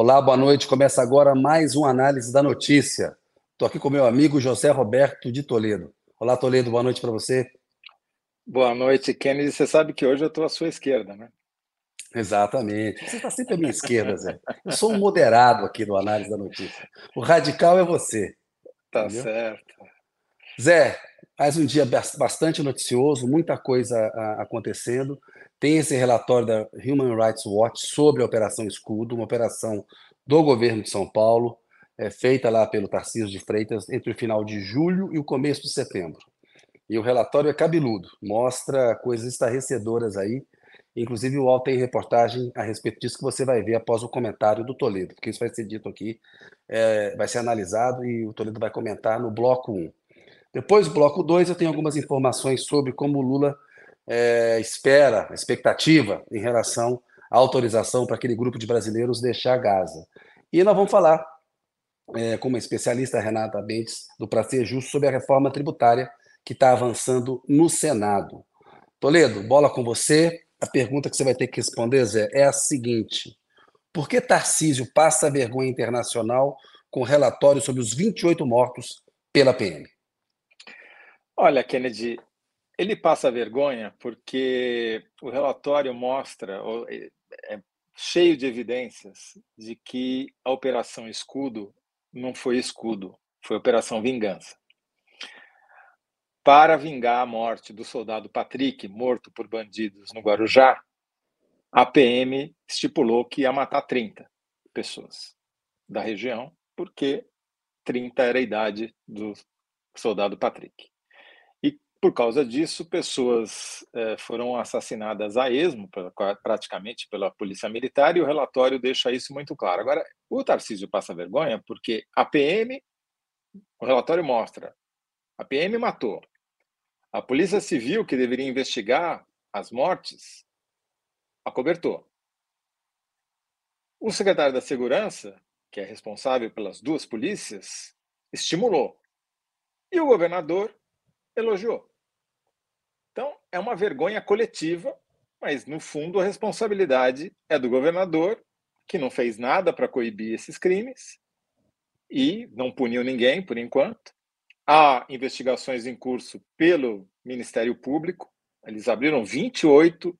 Olá, boa noite. Começa agora mais uma análise da notícia. Estou aqui com meu amigo José Roberto de Toledo. Olá, Toledo, boa noite para você. Boa noite, Kennedy. Você sabe que hoje eu estou à sua esquerda, né? Exatamente. Você está sempre à minha esquerda, Zé. Eu sou um moderado aqui no análise da notícia. O radical é você. Tá entendeu? certo. Zé, mais um dia bastante noticioso, muita coisa acontecendo. Tem esse relatório da Human Rights Watch sobre a Operação Escudo, uma operação do governo de São Paulo, é, feita lá pelo Tarcísio de Freitas entre o final de julho e o começo de setembro. E o relatório é cabeludo, mostra coisas estarrecedoras aí. Inclusive, o UOL tem reportagem a respeito disso que você vai ver após o comentário do Toledo, porque isso vai ser dito aqui, é, vai ser analisado e o Toledo vai comentar no bloco 1. Depois bloco 2, eu tenho algumas informações sobre como o Lula é, espera, expectativa em relação à autorização para aquele grupo de brasileiros deixar Gaza. E nós vamos falar é, com uma especialista, Renata Bentes, do Prazer Justo, sobre a reforma tributária que está avançando no Senado. Toledo, bola com você. A pergunta que você vai ter que responder, Zé, é a seguinte: por que Tarcísio passa vergonha internacional com relatório sobre os 28 mortos pela PM? Olha, Kennedy, ele passa vergonha porque o relatório mostra, é, é cheio de evidências, de que a Operação Escudo não foi escudo, foi Operação Vingança. Para vingar a morte do soldado Patrick, morto por bandidos no Guarujá, a PM estipulou que ia matar 30 pessoas da região, porque 30 era a idade do soldado Patrick. Por causa disso, pessoas eh, foram assassinadas a esmo, praticamente pela polícia militar, e o relatório deixa isso muito claro. Agora, o Tarcísio passa vergonha porque a PM, o relatório mostra, a PM matou. A Polícia Civil, que deveria investigar as mortes, acobertou. O secretário da Segurança, que é responsável pelas duas polícias, estimulou. E o governador elogiou. É uma vergonha coletiva, mas no fundo a responsabilidade é do governador, que não fez nada para coibir esses crimes e não puniu ninguém por enquanto. Há investigações em curso pelo Ministério Público, eles abriram 28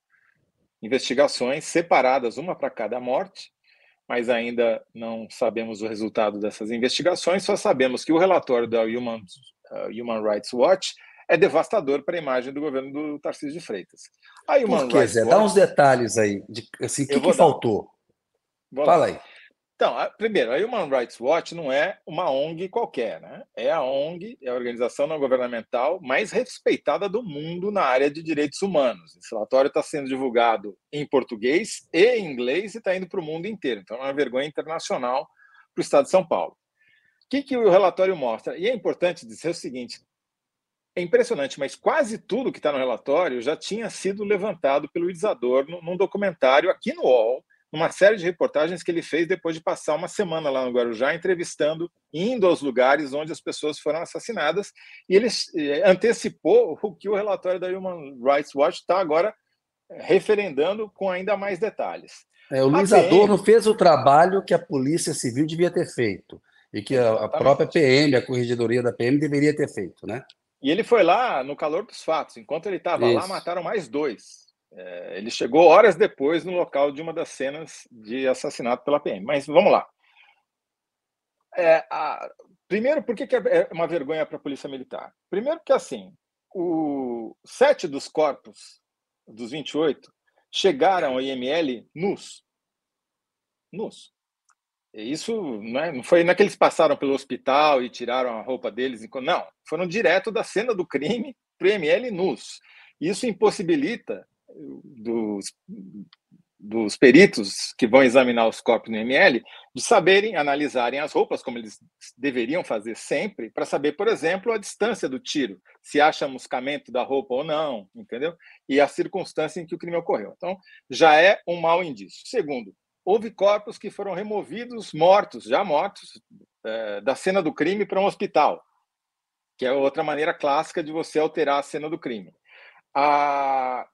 investigações separadas, uma para cada morte, mas ainda não sabemos o resultado dessas investigações, só sabemos que o relatório da Human, uh, Human Rights Watch é devastador para a imagem do governo do Tarcísio de Freitas. Aí, Por que, Zé? Watch... Dá uns detalhes aí. De, assim, o que, que faltou? Fala aí. Então, a, primeiro, a Human Rights Watch não é uma ONG qualquer, né? É a ONG, é a organização não governamental mais respeitada do mundo na área de direitos humanos. Esse relatório está sendo divulgado em português e em inglês e está indo para o mundo inteiro. Então, é uma vergonha internacional para o Estado de São Paulo. O que, que o relatório mostra? E é importante dizer o seguinte: é impressionante, mas quase tudo que está no relatório já tinha sido levantado pelo Isador num documentário aqui no UOL, numa série de reportagens que ele fez depois de passar uma semana lá no Guarujá, entrevistando, indo aos lugares onde as pessoas foram assassinadas, e ele eh, antecipou o que o relatório da Human Rights Watch está agora eh, referendando com ainda mais detalhes. É, o Luiz PM... Adorno fez o trabalho que a Polícia Civil devia ter feito, e que a, a própria PM, a Corregedoria da PM, deveria ter feito, né? E ele foi lá no calor dos fatos. Enquanto ele estava lá, mataram mais dois. É, ele chegou horas depois no local de uma das cenas de assassinato pela PM. Mas vamos lá. É, a... Primeiro, por que, que é uma vergonha para a Polícia Militar? Primeiro, que assim, o... sete dos corpos dos 28 chegaram ao IML nus. Nus. Isso não, é, não foi não é passaram pelo hospital e tiraram a roupa deles. Não, foram direto da cena do crime para o ML nus. Isso impossibilita dos, dos peritos que vão examinar os corpos no ML de saberem, analisarem as roupas, como eles deveriam fazer sempre, para saber, por exemplo, a distância do tiro, se há chamuscamento da roupa ou não, entendeu? E a circunstância em que o crime ocorreu. Então, já é um mau indício. Segundo, houve corpos que foram removidos mortos, já mortos, é, da cena do crime para um hospital, que é outra maneira clássica de você alterar a cena do crime. A...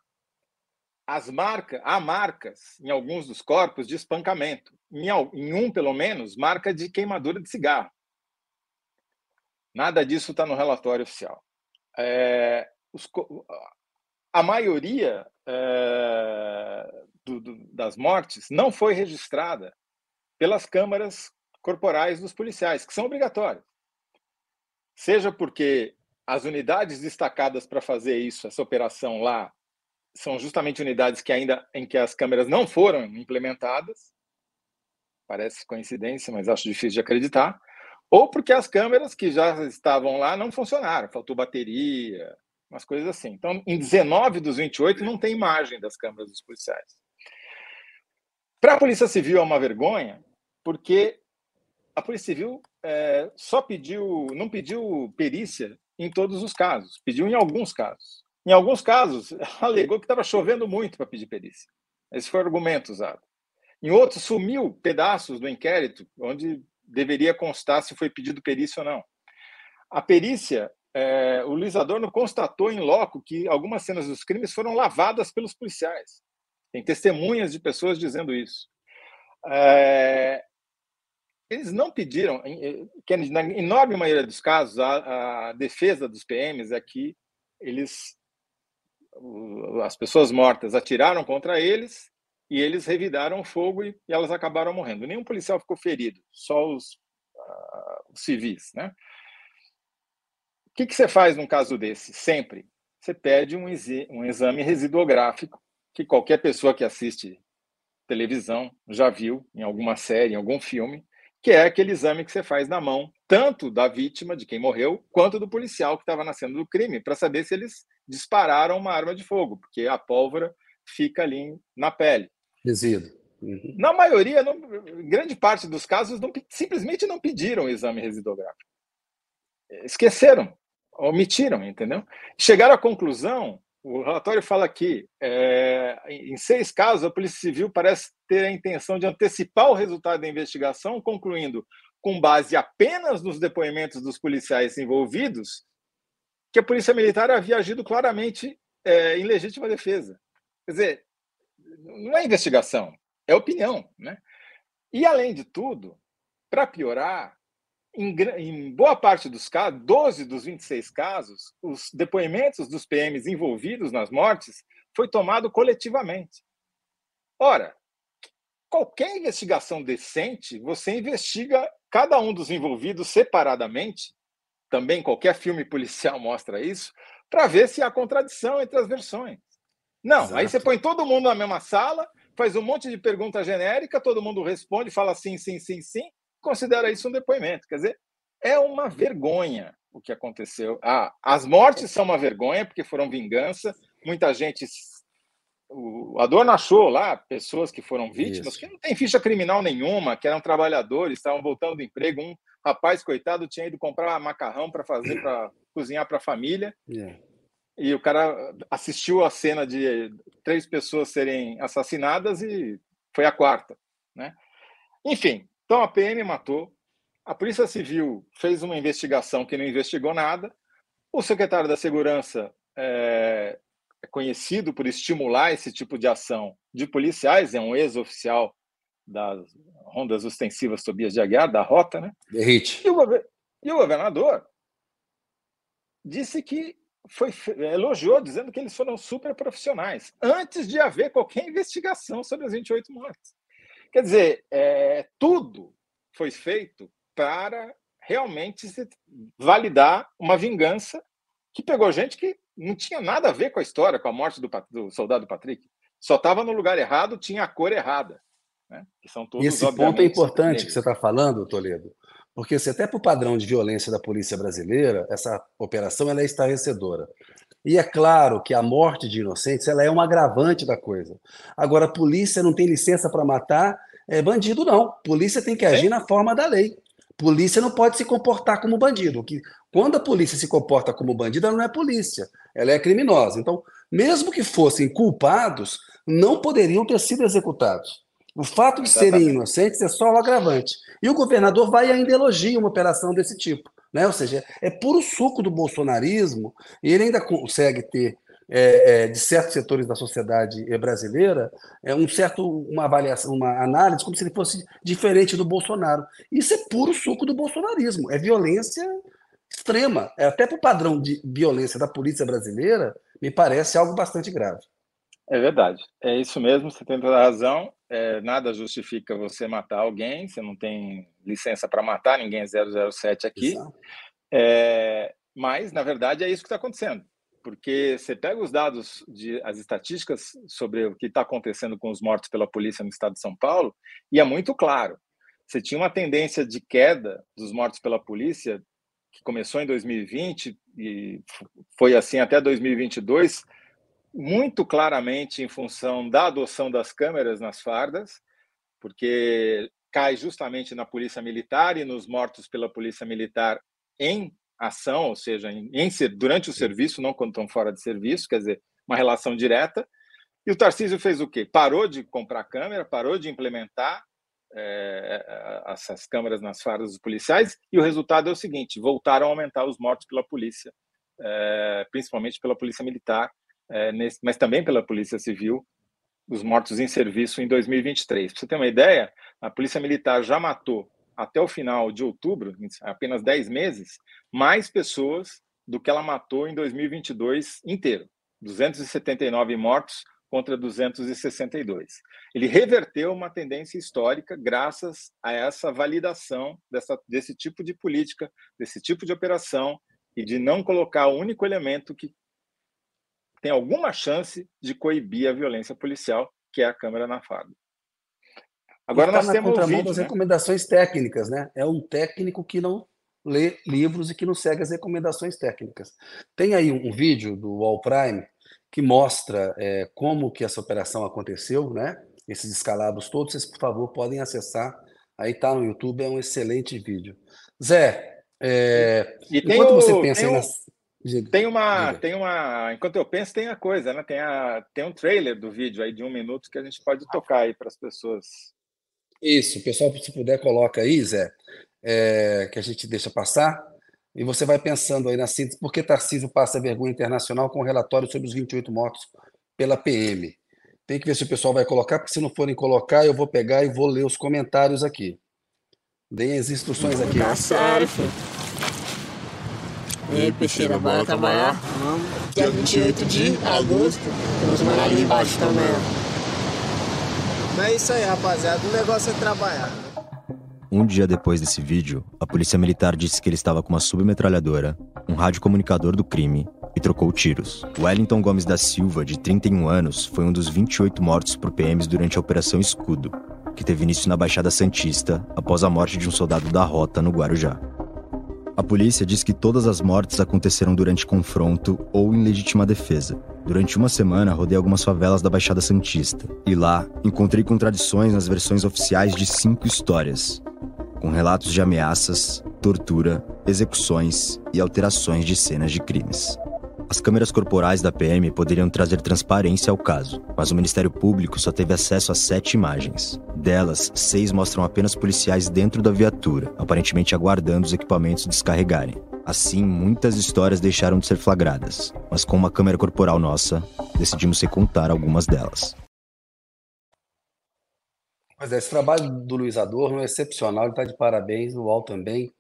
as marcas, há marcas em alguns dos corpos de espancamento. Em, em um, pelo menos, marca de queimadura de cigarro. Nada disso está no relatório oficial. É, os, a maioria é, do, do, das mortes não foi registrada pelas câmaras corporais dos policiais, que são obrigatórias. Seja porque as unidades destacadas para fazer isso, essa operação lá, são justamente unidades que ainda em que as câmeras não foram implementadas. Parece coincidência, mas acho difícil de acreditar. Ou porque as câmeras que já estavam lá não funcionaram, faltou bateria, umas coisas assim. Então, em 19 dos 28 não tem imagem das câmeras dos policiais. Para a Polícia Civil é uma vergonha, porque a Polícia Civil é, só pediu, não pediu perícia em todos os casos, pediu em alguns casos. Em alguns casos, alegou que estava chovendo muito para pedir perícia. Esse foi o argumento usado. Em outros, sumiu pedaços do inquérito onde deveria constar se foi pedido perícia ou não. A perícia, é, o Luiz Adorno constatou em loco que algumas cenas dos crimes foram lavadas pelos policiais. Tem testemunhas de pessoas dizendo isso. É, eles não pediram, que na enorme maioria dos casos, a, a defesa dos PMs é que eles, as pessoas mortas atiraram contra eles e eles revidaram fogo e, e elas acabaram morrendo. Nenhum policial ficou ferido, só os, uh, os civis, né? O que, que você faz num caso desse? Sempre. Você pede um exame residuográfico que qualquer pessoa que assiste televisão já viu em alguma série, em algum filme, que é aquele exame que você faz na mão, tanto da vítima, de quem morreu, quanto do policial que estava na cena do crime, para saber se eles dispararam uma arma de fogo, porque a pólvora fica ali na pele. Resíduo. Uhum. Na maioria, não, grande parte dos casos, não, simplesmente não pediram o exame residuográfico. Esqueceram, omitiram, entendeu? Chegaram à conclusão o relatório fala aqui, é, em seis casos, a Polícia Civil parece ter a intenção de antecipar o resultado da investigação, concluindo, com base apenas nos depoimentos dos policiais envolvidos, que a Polícia Militar havia agido claramente é, em legítima defesa. Quer dizer, não é investigação, é opinião. Né? E, além de tudo, para piorar, em, em, boa parte dos casos, 12 dos 26 casos, os depoimentos dos PMs envolvidos nas mortes foi tomado coletivamente. Ora, qualquer investigação decente, você investiga cada um dos envolvidos separadamente, também qualquer filme policial mostra isso, para ver se há contradição entre as versões. Não, Exato. aí você põe todo mundo na mesma sala, faz um monte de pergunta genérica, todo mundo responde, fala sim, sim, sim, sim, considera isso um depoimento. Quer dizer, é uma vergonha o que aconteceu. Ah, as mortes são uma vergonha, porque foram vingança. Muita gente. O Adorno achou lá pessoas que foram vítimas, isso. que não tem ficha criminal nenhuma, que eram trabalhadores, estavam voltando do emprego. Um rapaz, coitado, tinha ido comprar macarrão para fazer, para cozinhar para a família. Yeah. E o cara assistiu a cena de três pessoas serem assassinadas e foi a quarta. Né? Enfim, então a PM matou, a Polícia Civil fez uma investigação que não investigou nada, o secretário da Segurança é, é conhecido por estimular esse tipo de ação de policiais, é um ex-oficial das rondas ostensivas Tobias de Aguiar, da Rota, né? E o, e o governador disse que foi elogiou, dizendo que eles foram super profissionais, antes de haver qualquer investigação sobre as 28 mortes. Quer dizer, é, tudo foi feito para realmente validar uma vingança que pegou gente que não tinha nada a ver com a história, com a morte do, do soldado Patrick. Só estava no lugar errado, tinha a cor errada. Né? Que são todos, Esse ponto é importante que você está falando, Toledo, porque se até para o padrão de violência da polícia brasileira, essa operação ela é estarrecedora. E é claro que a morte de inocentes ela é um agravante da coisa. Agora, a polícia não tem licença para matar é bandido, não. Polícia tem que agir na forma da lei. Polícia não pode se comportar como bandido. Que quando a polícia se comporta como bandido, ela não é polícia, ela é criminosa. Então, mesmo que fossem culpados, não poderiam ter sido executados. O fato de serem inocentes é só o agravante. E o governador vai ainda elogiar uma operação desse tipo. Né? Ou seja, é puro suco do bolsonarismo, e ele ainda consegue ter é, é, de certos setores da sociedade brasileira é um certo uma avaliação, uma análise como se ele fosse diferente do Bolsonaro. Isso é puro suco do bolsonarismo, é violência extrema. É, até para o padrão de violência da polícia brasileira, me parece algo bastante grave. É verdade, é isso mesmo, você tem toda a razão. É, nada justifica você matar alguém, você não tem licença para matar, ninguém é 007 aqui. É, mas, na verdade, é isso que está acontecendo porque você pega os dados, de, as estatísticas sobre o que está acontecendo com os mortos pela polícia no estado de São Paulo, e é muito claro. Você tinha uma tendência de queda dos mortos pela polícia, que começou em 2020 e foi assim até 2022, muito claramente em função da adoção das câmeras nas fardas, porque cai justamente na polícia militar e nos mortos pela polícia militar em ação, ou seja, em, em, durante o serviço, não quando estão fora de serviço, quer dizer, uma relação direta. E o Tarcísio fez o quê? Parou de comprar câmera, parou de implementar é, essas câmeras nas fardas dos policiais, e o resultado é o seguinte: voltaram a aumentar os mortos pela polícia, é, principalmente pela polícia militar, é, nesse, mas também pela polícia civil, os mortos em serviço em 2023. Para você ter uma ideia, a polícia militar já matou até o final de outubro, apenas 10 meses, mais pessoas do que ela matou em 2022 inteiro. 279 mortos contra 262. Ele reverteu uma tendência histórica graças a essa validação dessa, desse tipo de política, desse tipo de operação e de não colocar o único elemento que tem alguma chance de coibir a violência policial, que é a câmera na farda. Agora nós temos o vídeo, das né? recomendações técnicas, né? É um técnico que não lê livros e que não segue as recomendações técnicas. Tem aí um, vídeo do All Prime que mostra é, como que essa operação aconteceu, né? Esses escalados todos, vocês por favor podem acessar. Aí tá no YouTube, é um excelente vídeo. Zé, é, e, enquanto o, você pensa nas... Diga, tem uma, diga. tem uma. Enquanto eu penso, tem a coisa, né? Tem, a, tem um trailer do vídeo aí de um minuto que a gente pode tocar aí para as pessoas isso, pessoal, se puder, coloca aí, Zé, é, que a gente deixa passar. E você vai pensando aí na síntese, por que Tarcísio passa vergonha internacional com o relatório sobre os 28 mortos pela PM? Tem que ver se o pessoal vai colocar, porque se não forem colocar, eu vou pegar e vou ler os comentários aqui. Deem as instruções aqui. Tá sério, filho. E aí, Peixeira, bora trabalhar? Vamos. Dia 28 de agosto, temos uma ali embaixo também. Mas é isso aí, rapaziada. O negócio é trabalhar. Um dia depois desse vídeo, a polícia militar disse que ele estava com uma submetralhadora, um radiocomunicador do crime e trocou tiros. Wellington Gomes da Silva, de 31 anos, foi um dos 28 mortos por PMs durante a Operação Escudo, que teve início na Baixada Santista após a morte de um soldado da Rota no Guarujá. A polícia diz que todas as mortes aconteceram durante confronto ou em legítima defesa. Durante uma semana, rodei algumas favelas da Baixada Santista. E lá, encontrei contradições nas versões oficiais de cinco histórias, com relatos de ameaças, tortura, execuções e alterações de cenas de crimes. As câmeras corporais da PM poderiam trazer transparência ao caso, mas o Ministério Público só teve acesso a sete imagens. Delas, seis mostram apenas policiais dentro da viatura, aparentemente aguardando os equipamentos descarregarem. Assim, muitas histórias deixaram de ser flagradas, mas com uma câmera corporal nossa, decidimos recontar algumas delas. Pois é, esse trabalho do Luiz Adorno é excepcional, ele está de parabéns, o UOL também.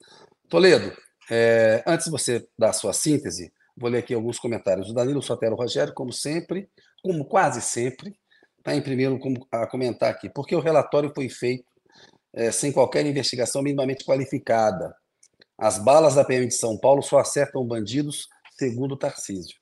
Toledo, é, antes de você dar a sua síntese, Vou ler aqui alguns comentários. O Danilo Sotero Rogério, como sempre, como quase sempre, está em primeiro a comentar aqui, porque o relatório foi feito é, sem qualquer investigação minimamente qualificada. As balas da PM de São Paulo só acertam bandidos, segundo Tarcísio.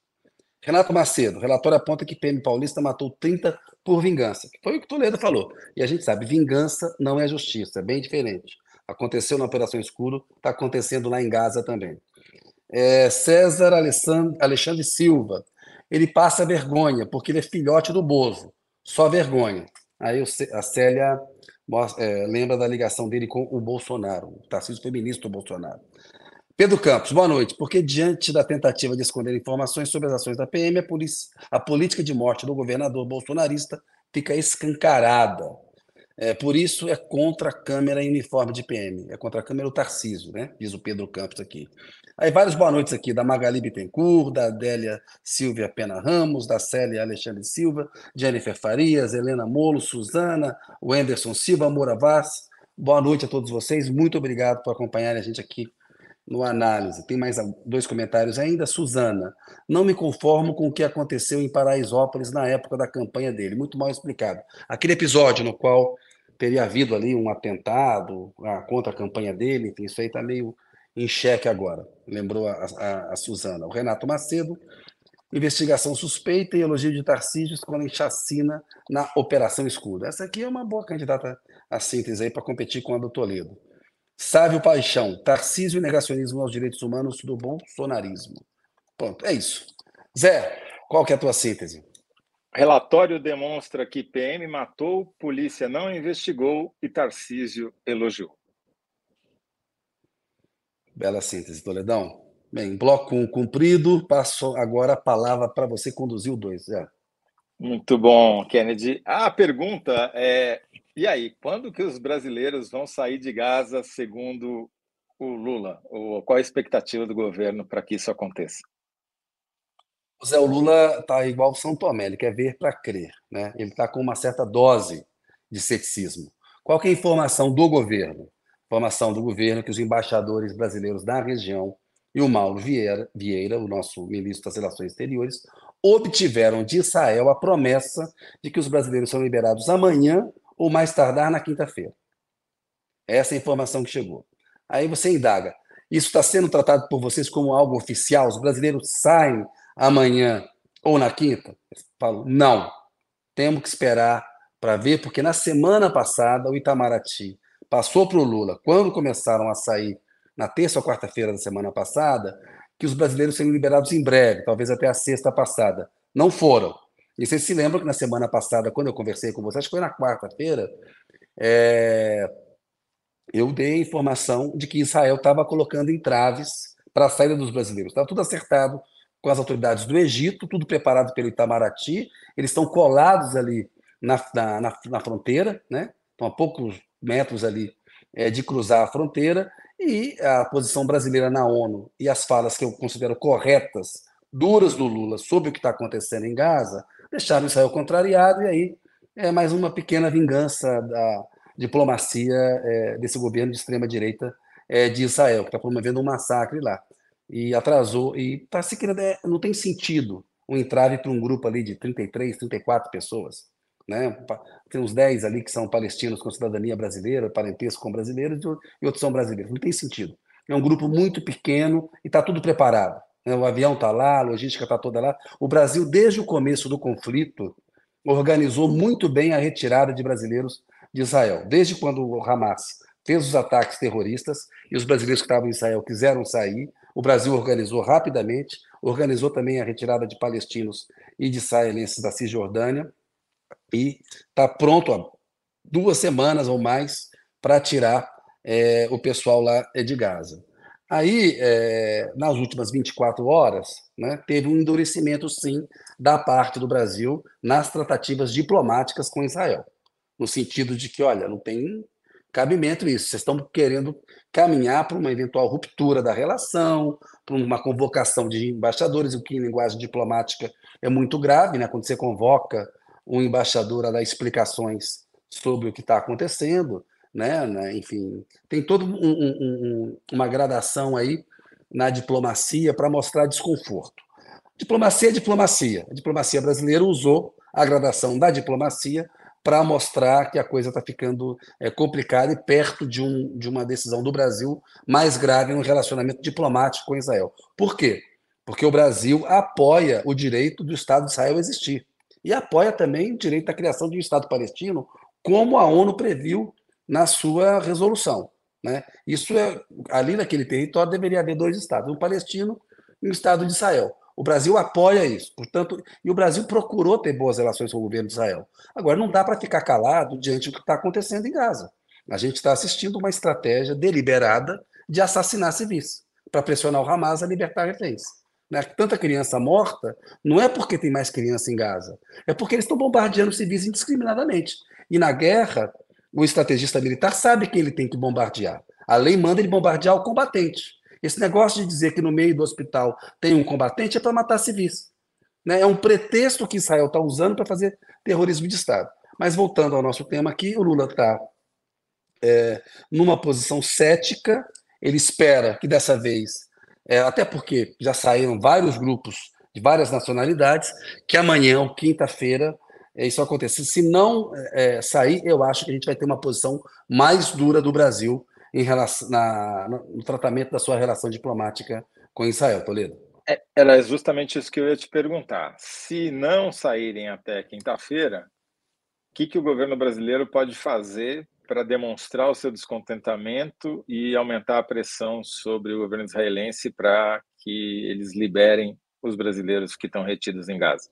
Renato Macedo, relatório aponta que PM paulista matou 30 por vingança, que foi o que Toledo falou. E a gente sabe, vingança não é justiça, é bem diferente. Aconteceu na Operação Escuro, está acontecendo lá em Gaza também é, César Alexandre Silva. Ele passa vergonha, porque ele é filhote do Bozo. Só vergonha. Aí a Célia é, lembra da ligação dele com o Bolsonaro. O Tarcísio foi ministro do Bolsonaro. Pedro Campos, boa noite. Porque diante da tentativa de esconder informações sobre as ações da PM, a, polícia, a política de morte do governador bolsonarista fica escancarada. É, por isso é contra a câmera em uniforme de PM, é contra a câmera o Tarcísio, né? diz o Pedro Campos aqui. Aí vários boa noites aqui, da Magali Bittencourt, da Adélia Silvia Pena Ramos, da Célia Alexandre Silva, Jennifer Farias, Helena Molo, Suzana, o Anderson Silva, Moura Vaz. Boa noite a todos vocês, muito obrigado por acompanharem a gente aqui no Análise. Tem mais dois comentários ainda. Suzana, não me conformo com o que aconteceu em Paraisópolis na época da campanha dele, muito mal explicado. Aquele episódio no qual teria havido ali um atentado ah, contra a campanha dele, enfim, isso aí está meio em xeque agora, lembrou a, a, a Suzana. O Renato Macedo, investigação suspeita e elogio de Tarcísio escolhem chacina na Operação Escudo. Essa aqui é uma boa candidata à síntese aí para competir com a do Toledo. Sávio Paixão, Tarcísio e negacionismo aos direitos humanos do bolsonarismo. Pronto, é isso. Zé, qual que é a tua síntese? Relatório demonstra que PM matou, polícia não investigou e Tarcísio elogiou. Bela síntese, Toledão. Bem, bloco 1 um cumprido, passo agora a palavra para você conduzir o 2. Zé. Muito bom, Kennedy. A pergunta é e aí, quando que os brasileiros vão sair de Gaza, segundo o Lula? Ou qual a expectativa do governo para que isso aconteça? Zé, o Lula está igual o São Tomé, ele quer ver para crer. Né? Ele está com uma certa dose de ceticismo. Qual é a informação do governo? Informação do governo que os embaixadores brasileiros da região e o Mauro Vieira, Vieira, o nosso ministro das Relações Exteriores, obtiveram de Israel a promessa de que os brasileiros são liberados amanhã ou mais tardar na quinta-feira. Essa é a informação que chegou. Aí você indaga: isso está sendo tratado por vocês como algo oficial? Os brasileiros saem amanhã ou na quinta? Falo: não. Temos que esperar para ver, porque na semana passada o Itamaraty passou para o Lula, quando começaram a sair na terça ou quarta-feira da semana passada, que os brasileiros seriam liberados em breve, talvez até a sexta passada. Não foram. E vocês se lembram que na semana passada, quando eu conversei com vocês, acho que foi na quarta-feira, é, eu dei a informação de que Israel estava colocando entraves para a saída dos brasileiros. Estava tudo acertado com as autoridades do Egito, tudo preparado pelo Itamaraty. Eles estão colados ali na, na, na fronteira, né? estão a poucos metros ali é, de cruzar a fronteira. E a posição brasileira na ONU e as falas que eu considero corretas, duras do Lula sobre o que está acontecendo em Gaza, deixaram Israel contrariado, e aí é mais uma pequena vingança da diplomacia é, desse governo de extrema-direita é, de Israel, que está promovendo um massacre lá. E atrasou, e tá se querendo, é, não tem sentido um entrave para um grupo ali de 33, 34 pessoas. Né? Tem uns 10 ali que são palestinos com cidadania brasileira, parentesco com brasileiros, e outros são brasileiros. Não tem sentido. É um grupo muito pequeno e está tudo preparado. Né? O avião está lá, a logística está toda lá. O Brasil, desde o começo do conflito, organizou muito bem a retirada de brasileiros de Israel. Desde quando o Hamas fez os ataques terroristas e os brasileiros que estavam em Israel quiseram sair, o Brasil organizou rapidamente, organizou também a retirada de palestinos e de israelenses da Cisjordânia e está pronto há duas semanas ou mais para tirar é, o pessoal lá de Gaza. Aí, é, nas últimas 24 horas, né, teve um endurecimento, sim, da parte do Brasil nas tratativas diplomáticas com Israel, no sentido de que, olha, não tem cabimento isso, vocês estão querendo caminhar para uma eventual ruptura da relação, para uma convocação de embaixadores, o que em linguagem diplomática é muito grave, né, quando você convoca um embaixador a dar explicações sobre o que está acontecendo, né, né? Enfim, tem toda um, um, uma gradação aí na diplomacia para mostrar desconforto. Diplomacia é diplomacia. A diplomacia brasileira usou a gradação da diplomacia para mostrar que a coisa está ficando é, complicada e perto de, um, de uma decisão do Brasil mais grave no relacionamento diplomático com Israel. Por quê? Porque o Brasil apoia o direito do Estado de Israel existir e apoia também o direito da criação de um Estado palestino, como a ONU previu na sua resolução. Né? Isso é ali naquele território deveria haver dois estados, um palestino e um estado de Israel. O Brasil apoia isso, portanto, e o Brasil procurou ter boas relações com o governo de Israel. Agora não dá para ficar calado diante do que está acontecendo em Gaza. A gente está assistindo uma estratégia deliberada de assassinar civis para pressionar o Hamas a libertar reféns. Né? Tanta criança morta não é porque tem mais criança em Gaza, é porque eles estão bombardeando civis indiscriminadamente. E na guerra, o estrategista militar sabe que ele tem que bombardear. A lei manda ele bombardear o combatente. Esse negócio de dizer que no meio do hospital tem um combatente é para matar civis. Né? É um pretexto que Israel está usando para fazer terrorismo de Estado. Mas voltando ao nosso tema aqui, o Lula está é, numa posição cética, ele espera que dessa vez, é, até porque já saíram vários grupos de várias nacionalidades, que amanhã quinta-feira isso aconteça. Se não é, sair, eu acho que a gente vai ter uma posição mais dura do Brasil em relação, na, no tratamento da sua relação diplomática com Israel, Toledo. É, era justamente isso que eu ia te perguntar. Se não saírem até quinta-feira, o que, que o governo brasileiro pode fazer para demonstrar o seu descontentamento e aumentar a pressão sobre o governo israelense para que eles liberem os brasileiros que estão retidos em Gaza?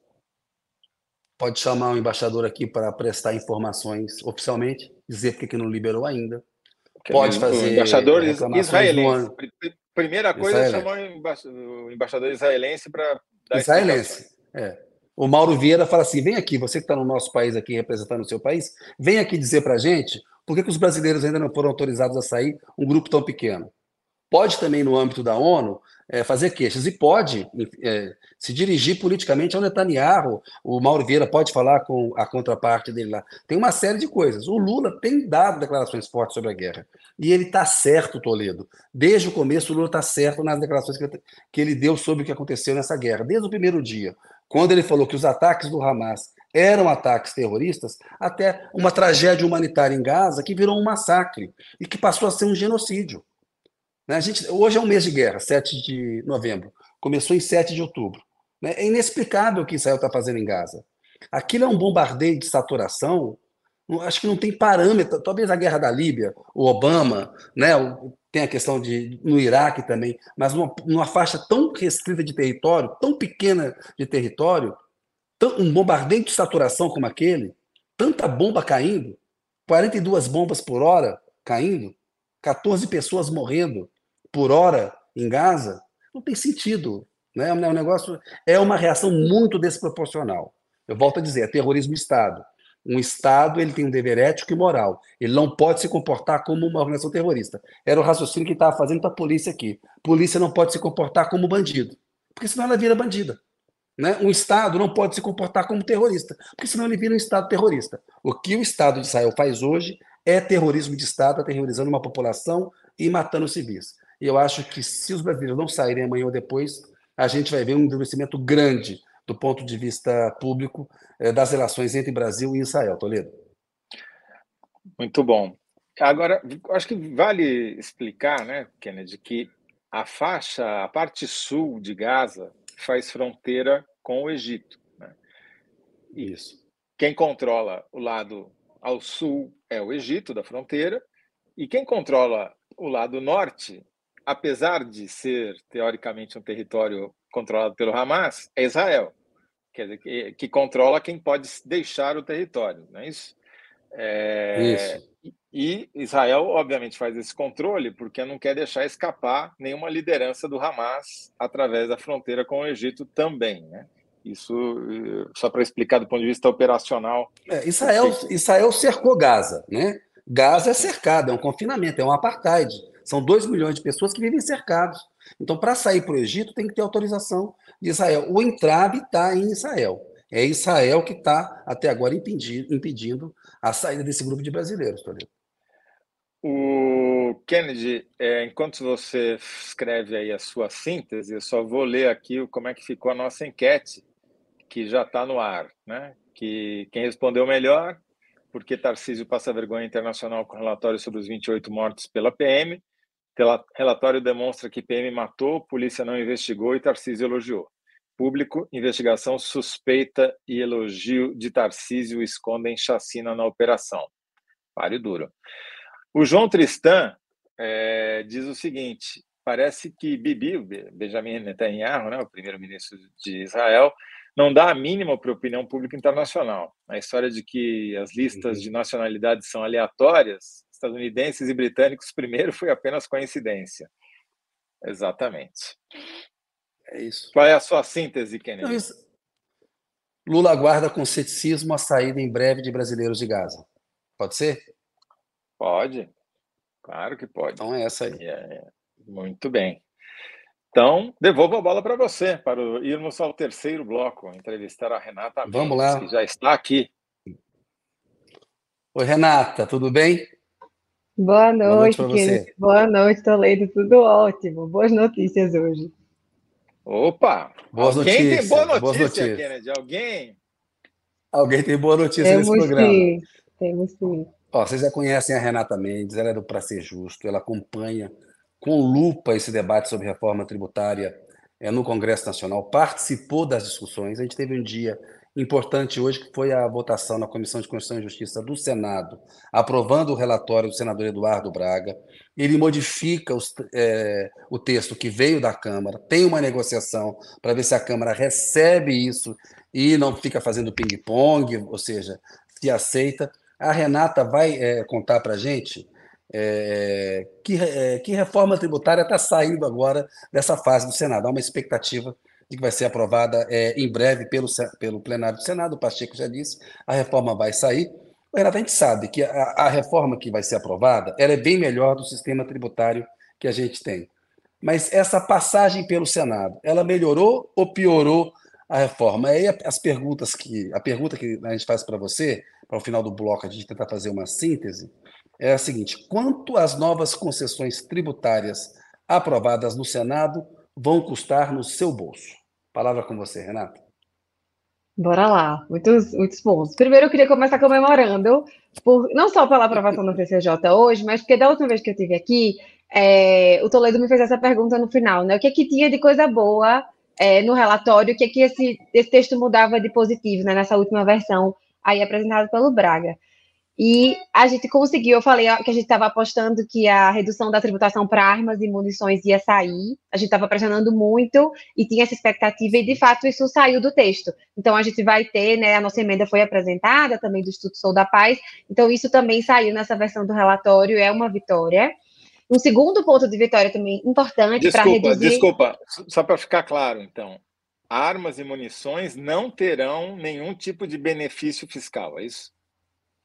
Pode chamar o embaixador aqui para prestar informações oficialmente, dizer porque que não liberou ainda. Pode fazer. O embaixador israelense. Primeira coisa é chamar o embaixador israelense para dar Israelense. É. O Mauro Vieira fala assim: vem aqui, você que está no nosso país aqui representando o seu país, vem aqui dizer para a gente por que, que os brasileiros ainda não foram autorizados a sair, um grupo tão pequeno. Pode também, no âmbito da ONU, é, fazer queixas e pode é, se dirigir politicamente ao Netanyahu. O Mauro Vieira pode falar com a contraparte dele lá. Tem uma série de coisas. O Lula tem dado declarações fortes sobre a guerra. E ele está certo, Toledo. Desde o começo, o Lula está certo nas declarações que ele deu sobre o que aconteceu nessa guerra. Desde o primeiro dia, quando ele falou que os ataques do Hamas eram ataques terroristas, até uma tragédia humanitária em Gaza que virou um massacre e que passou a ser um genocídio. Né? A gente, hoje é um mês de guerra, 7 de novembro. Começou em 7 de outubro. Né? É inexplicável o que Israel está fazendo em Gaza. Aquilo é um bombardeio de saturação. Acho que não tem parâmetro. Talvez a guerra da Líbia, o Obama, né? tem a questão de no Iraque também, mas numa, numa faixa tão restrita de território, tão pequena de território, tão, um bombardeio de saturação como aquele, tanta bomba caindo, 42 bombas por hora caindo, 14 pessoas morrendo por hora em Gaza, não tem sentido. Né? É um negócio, é uma reação muito desproporcional. Eu volto a dizer, é terrorismo Estado. Um Estado ele tem um dever ético e moral. Ele não pode se comportar como uma organização terrorista. Era o raciocínio que estava fazendo para a polícia aqui. Polícia não pode se comportar como bandido, porque senão ela vira bandida. Né? Um Estado não pode se comportar como terrorista, porque senão ele vira um Estado terrorista. O que o Estado de Israel faz hoje é terrorismo de Estado, aterrorizando uma população e matando civis. E eu acho que se os brasileiros não saírem amanhã ou depois, a gente vai ver um endurecimento grande do ponto de vista público eh, das relações entre Brasil e Israel. Toledo. Muito bom. Agora, acho que vale explicar, né, Kennedy, que a faixa, a parte sul de Gaza faz fronteira com o Egito. Né? Isso. Quem controla o lado ao sul é o Egito, da fronteira, e quem controla o lado norte, apesar de ser teoricamente um território controlado pelo Hamas, é Israel, quer dizer, que, que controla quem pode deixar o território, não é isso? É, isso. E Israel, obviamente, faz esse controle porque não quer deixar escapar nenhuma liderança do Hamas através da fronteira com o Egito também, né? Isso eh, só para explicar do ponto de vista operacional. É, Israel, Israel cercou Gaza, né? Gaza é cercado, é um confinamento, é um apartheid. São 2 milhões de pessoas que vivem cercados. Então, para sair para o Egito, tem que ter autorização de Israel. O entrave está em Israel. É Israel que está, até agora, impedindo, impedindo a saída desse grupo de brasileiros. O Kennedy, é, enquanto você escreve aí a sua síntese, eu só vou ler aqui como é que ficou a nossa enquete que já está no ar, né? Que quem respondeu melhor, porque Tarcísio passa vergonha internacional com relatório sobre os 28 mortos pela PM. Relatório demonstra que PM matou, polícia não investigou e Tarcísio elogiou. Público, investigação suspeita e elogio de Tarcísio escondem chacina na operação. Páreo duro. O João Tristan é, diz o seguinte: parece que Bibi, Benjamin Netanyahu, né, o primeiro-ministro de Israel, não dá a mínima para a opinião pública internacional. A história de que as listas uhum. de nacionalidades são aleatórias, estadunidenses e britânicos primeiro, foi apenas coincidência. Exatamente. É isso. Qual é a sua síntese, Kennedy? Isso... Lula aguarda com ceticismo a saída em breve de brasileiros de Gaza. Pode ser? Pode. Claro que pode. Então é essa aí. É, muito bem. Então, devolvo a bola para você, para irmos ao terceiro bloco, entrevistar a Renata Mendes, Vamos lá. que já está aqui. Oi, Renata, tudo bem? Boa noite, Boa noite, você. Boa noite, Toledo, tudo ótimo. Boas notícias hoje. Opa! Boas Alguém notícias. tem boa notícia, boas notícias. Kennedy? Alguém? Alguém tem boa notícia temos nesse programa. Sim, temos sim. Ó, vocês já conhecem a Renata Mendes, ela é do Pra Ser Justo, ela acompanha com lupa esse debate sobre reforma tributária é, no Congresso Nacional, participou das discussões. A gente teve um dia importante hoje, que foi a votação na Comissão de Constituição e Justiça do Senado, aprovando o relatório do senador Eduardo Braga. Ele modifica os, é, o texto que veio da Câmara, tem uma negociação para ver se a Câmara recebe isso e não fica fazendo ping-pong, ou seja, se aceita. A Renata vai é, contar para a gente é, que, é, que reforma tributária está saindo agora dessa fase do Senado? Há uma expectativa de que vai ser aprovada é, em breve pelo, pelo plenário do Senado, o Pacheco já disse, a reforma vai sair. Renato, a gente sabe que a, a reforma que vai ser aprovada ela é bem melhor do sistema tributário que a gente tem. Mas essa passagem pelo Senado, ela melhorou ou piorou a reforma? Aí as perguntas que a pergunta que a gente faz para você, para o final do bloco a gente tentar fazer uma síntese, é a seguinte: quanto as novas concessões tributárias aprovadas no Senado vão custar no seu bolso? Palavra com você, Renata. Bora lá, muitos, muitos pontos. Primeiro, eu queria começar comemorando, por, não só pela aprovação do CCJ hoje, mas porque da última vez que eu estive aqui, é, o Toledo me fez essa pergunta no final, né? O que, é que tinha de coisa boa é, no relatório, o que, é que esse, esse texto mudava de positivo, né, nessa última versão aí apresentada pelo Braga. E a gente conseguiu, eu falei que a gente estava apostando que a redução da tributação para armas e munições ia sair, a gente estava pressionando muito e tinha essa expectativa, e de fato isso saiu do texto. Então a gente vai ter, né, a nossa emenda foi apresentada também do Instituto Sou da Paz, então isso também saiu nessa versão do relatório, é uma vitória. Um segundo ponto de vitória também importante para reduzir. Desculpa, só para ficar claro, então. Armas e munições não terão nenhum tipo de benefício fiscal, é isso?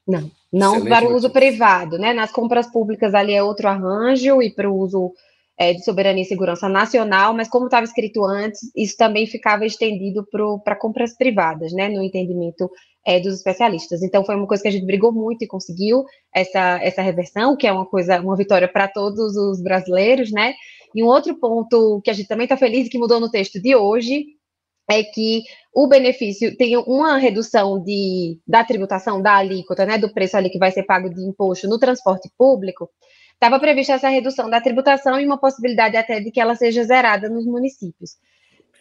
Não, não Excelente para o uso privado, né? Nas compras públicas ali é outro arranjo e para o uso é, de soberania e segurança nacional, mas como estava escrito antes, isso também ficava estendido para compras privadas, né? No entendimento é, dos especialistas. Então foi uma coisa que a gente brigou muito e conseguiu essa, essa reversão, que é uma coisa, uma vitória para todos os brasileiros, né? E um outro ponto que a gente também está feliz e que mudou no texto de hoje é que o benefício tem uma redução de, da tributação, da alíquota, né, do preço ali que vai ser pago de imposto no transporte público, estava prevista essa redução da tributação e uma possibilidade até de que ela seja zerada nos municípios.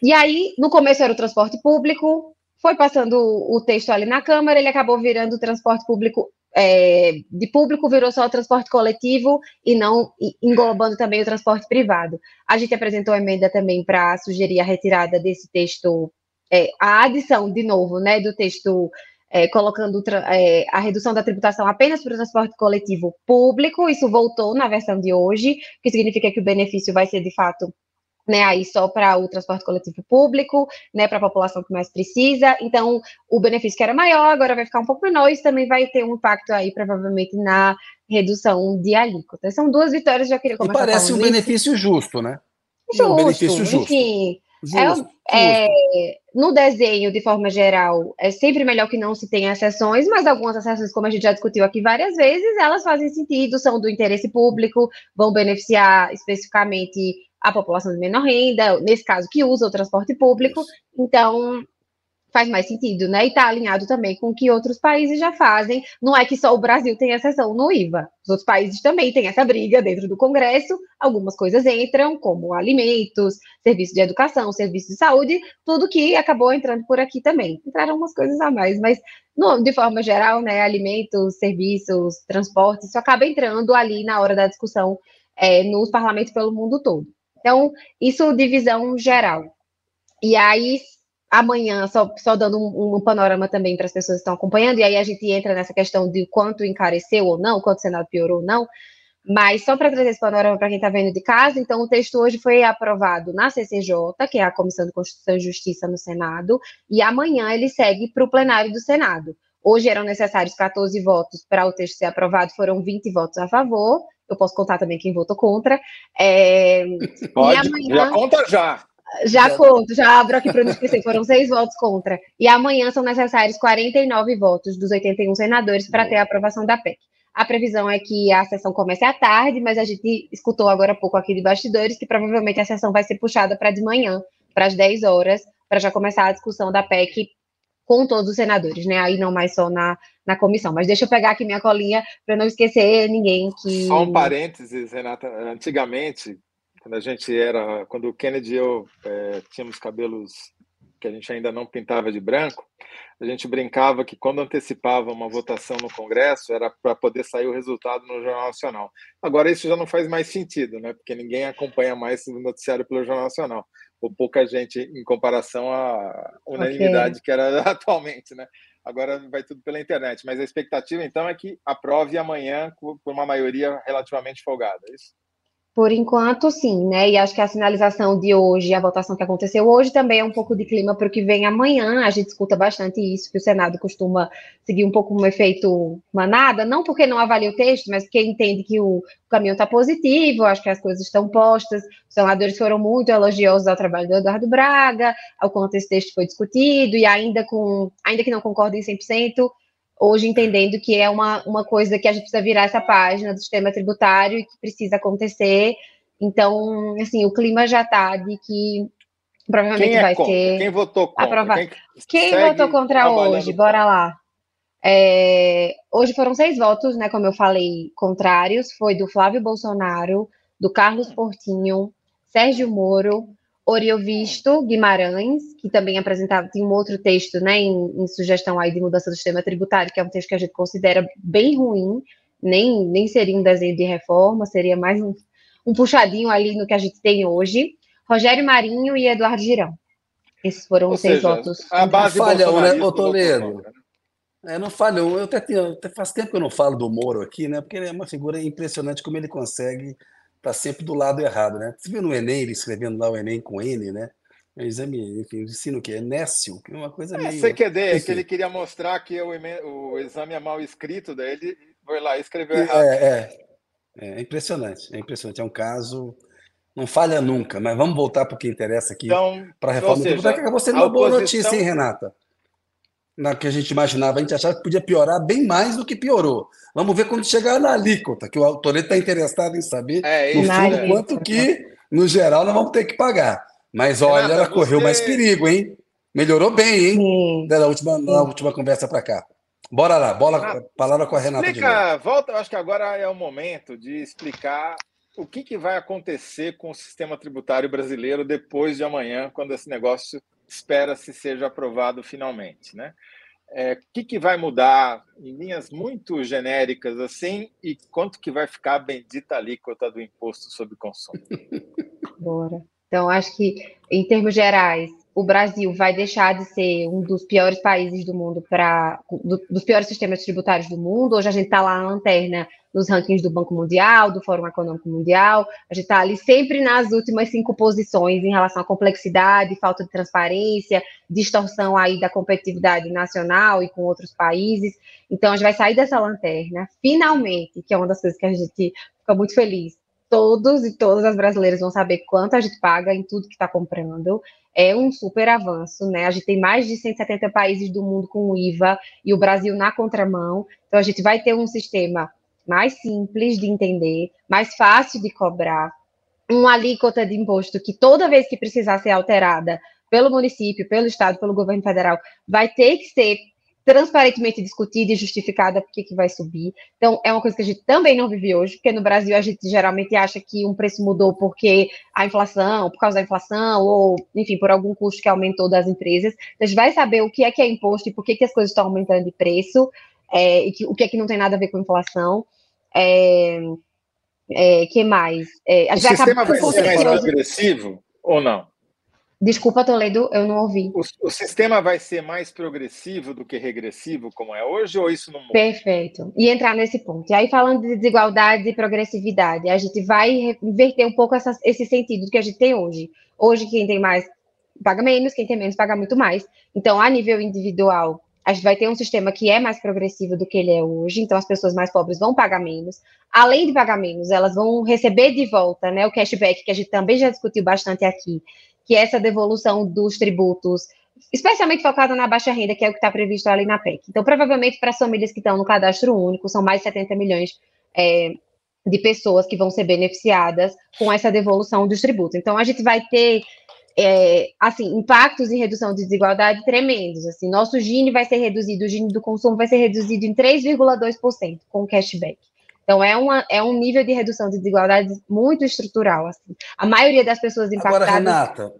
E aí, no começo era o transporte público, foi passando o texto ali na Câmara, ele acabou virando o transporte público, é, de público virou só o transporte coletivo e não englobando também o transporte privado. A gente apresentou emenda também para sugerir a retirada desse texto, é, a adição, de novo, né, do texto é, colocando é, a redução da tributação apenas para o transporte coletivo público, isso voltou na versão de hoje, que significa que o benefício vai ser, de fato, né, aí só para o transporte coletivo público, né, para a população que mais precisa. Então, o benefício que era maior agora vai ficar um pouco menor, isso também vai ter um impacto aí, provavelmente, na redução de alíquota. São duas vitórias, já queria começar E parece um benefício justo, né? Justo, um benefício justo. Enfim, justo, é, é, no desenho, de forma geral, é sempre melhor que não se tenha exceções, mas algumas exceções, como a gente já discutiu aqui várias vezes, elas fazem sentido, são do interesse público, vão beneficiar especificamente a população de menor renda, nesse caso, que usa o transporte público, então faz mais sentido, né? E está alinhado também com o que outros países já fazem. Não é que só o Brasil tem exceção no IVA. Os outros países também têm essa briga dentro do Congresso. Algumas coisas entram, como alimentos, serviços de educação, serviços de saúde, tudo que acabou entrando por aqui também. Entraram umas coisas a mais, mas no, de forma geral, né? Alimentos, serviços, transporte, isso acaba entrando ali na hora da discussão é, nos parlamentos pelo mundo todo. Então, isso divisão geral. E aí, amanhã, só, só dando um, um panorama também para as pessoas que estão acompanhando, e aí a gente entra nessa questão de quanto encareceu ou não, quanto o Senado piorou ou não, mas só para trazer esse panorama para quem está vendo de casa, então o texto hoje foi aprovado na CCJ, que é a Comissão de Constituição e Justiça no Senado, e amanhã ele segue para o plenário do Senado. Hoje eram necessários 14 votos para o texto ser aprovado, foram 20 votos a favor. Eu posso contar também quem votou contra. É... Pode, amanhã... já conta já. Já, já conto, já abro aqui para não esquecer, foram seis votos contra. E amanhã são necessários 49 votos dos 81 senadores para ter a aprovação da PEC. A previsão é que a sessão comece à tarde, mas a gente escutou agora há pouco aqui de bastidores que provavelmente a sessão vai ser puxada para de manhã, para as 10 horas, para já começar a discussão da PEC com todos os senadores, né? Aí não mais só na, na comissão. Mas deixa eu pegar aqui minha colinha para não esquecer ninguém que. Só um parênteses, Renata. Antigamente, quando a gente era. Quando o Kennedy e eu é, tínhamos cabelos que a gente ainda não pintava de branco, a gente brincava que quando antecipava uma votação no Congresso era para poder sair o resultado no Jornal Nacional. Agora isso já não faz mais sentido, né? Porque ninguém acompanha mais o noticiário pelo Jornal Nacional ou pouca gente em comparação à unanimidade okay. que era atualmente, né? Agora vai tudo pela internet, mas a expectativa então é que aprove amanhã por uma maioria relativamente folgada, é isso? Por enquanto, sim, né? E acho que a sinalização de hoje, a votação que aconteceu hoje, também é um pouco de clima para o que vem amanhã. A gente escuta bastante isso, que o Senado costuma seguir um pouco um efeito manada, não porque não avalia o texto, mas porque entende que o caminho está positivo, acho que as coisas estão postas. Os senadores foram muito elogiosos ao trabalho do Eduardo Braga, ao quanto esse texto foi discutido, e ainda com, ainda que não concordem 100%, hoje entendendo que é uma, uma coisa que a gente precisa virar essa página do sistema tributário e que precisa acontecer. Então, assim, o clima já está de que provavelmente é vai contra? ser. Quem votou contra? Aprovado. Quem, Quem votou contra hoje? Bora lá. É, hoje foram seis votos, né? Como eu falei, contrários. Foi do Flávio Bolsonaro, do Carlos Portinho, Sérgio Moro, Oriovisto Guimarães, que também apresentava, tem um outro texto, né, em, em, sugestão aí de mudança do sistema tributário, que é um texto que a gente considera bem ruim, nem, nem seria um desenho de reforma, seria mais um, um puxadinho ali no que a gente tem hoje. Rogério Marinho e Eduardo Girão. Esses foram os seis votos. A base falhou, né, Toledo? É, não falhou. Eu até, tenho, até faz tempo que eu não falo do Moro aqui, né? Porque ele é uma figura impressionante como ele consegue está sempre do lado errado, né? Você viu no Enem, ele escrevendo lá o Enem com N, né? O exame, enfim, ensino o quê? É Nécio, que é uma coisa é, meio... CQD, é que ele queria mostrar que o, o exame é mal escrito, daí ele foi lá e escreveu errado. É, é, é, impressionante, é impressionante. É um caso... Não falha nunca, mas vamos voltar para o que interessa aqui então, para a reforma seja, tributária, que acabou sendo uma boa notícia, hein, Renata? Na que a gente imaginava, a gente achava que podia piorar bem mais do que piorou. Vamos ver quando chegar na alíquota, que o Toledo está interessado em saber, é, no fundo, quanto que, no geral, nós vamos ter que pagar. Mas olha, Renata, ela correu você... mais perigo, hein? Melhorou bem, hein? Da última, na última conversa para cá. Bora lá, bola, Renata, palavra com a Renata. Explica, volta, eu acho que agora é o momento de explicar o que, que vai acontecer com o sistema tributário brasileiro depois de amanhã, quando esse negócio espera-se seja aprovado finalmente, né? É, o que, que vai mudar em linhas muito genéricas assim e quanto que vai ficar a bendita alíquota do imposto sobre consumo? Bora. Então, acho que, em termos gerais, o Brasil vai deixar de ser um dos piores países do mundo para do, dos piores sistemas tributários do mundo. Hoje a gente está lá na lanterna nos rankings do Banco Mundial, do Fórum Econômico Mundial. A gente está ali sempre nas últimas cinco posições em relação à complexidade, falta de transparência, distorção aí da competitividade nacional e com outros países. Então a gente vai sair dessa lanterna, finalmente, que é uma das coisas que a gente fica muito feliz todos e todas as brasileiras vão saber quanto a gente paga em tudo que está comprando. É um super avanço, né? A gente tem mais de 170 países do mundo com IVA e o Brasil na contramão. Então, a gente vai ter um sistema mais simples de entender, mais fácil de cobrar, uma alíquota de imposto que toda vez que precisar ser alterada pelo município, pelo estado, pelo governo federal, vai ter que ser transparentemente discutida e justificada porque que vai subir. Então, é uma coisa que a gente também não vive hoje, porque no Brasil a gente geralmente acha que um preço mudou porque a inflação, por causa da inflação, ou, enfim, por algum custo que aumentou das empresas. Então, a gente vai saber o que é que é imposto e por que, que as coisas estão aumentando de preço, é, e que, o que é que não tem nada a ver com inflação. É, é, que mais? É, o sistema vai ser mais progressivo ou não? Desculpa, Toledo, eu não ouvi. O, o, sistema vai ser mais progressivo do que regressivo, como é hoje, ou isso não muda? Perfeito. E entrar nesse ponto. E aí, falando de desigualdade e progressividade, a gente vai inverter um pouco essa, esse sentido que a gente tem hoje. Hoje, quem tem mais paga menos, quem tem menos paga muito mais. Então, a nível individual, a gente vai ter um sistema que é mais progressivo do que ele é hoje, então as pessoas mais pobres vão pagar menos. Além de pagar menos, elas vão receber de volta né, o cashback, que a gente também já discutiu bastante aqui, que é essa devolução dos tributos, especialmente focada na baixa renda, que é o que está previsto ali na PEC. Então, provavelmente, para as famílias que estão no cadastro único, são mais de 70 milhões é, de pessoas que vão ser beneficiadas com essa devolução dos tributos. Então, a gente vai ter é, assim, impactos em redução de desigualdade tremendos. Assim, nosso Gini vai ser reduzido, o Gini do consumo vai ser reduzido em 3,2% com o cashback. Então, é, uma, é um nível de redução de desigualdade muito estrutural. Assim. A maioria das pessoas impactadas... Agora, Renata,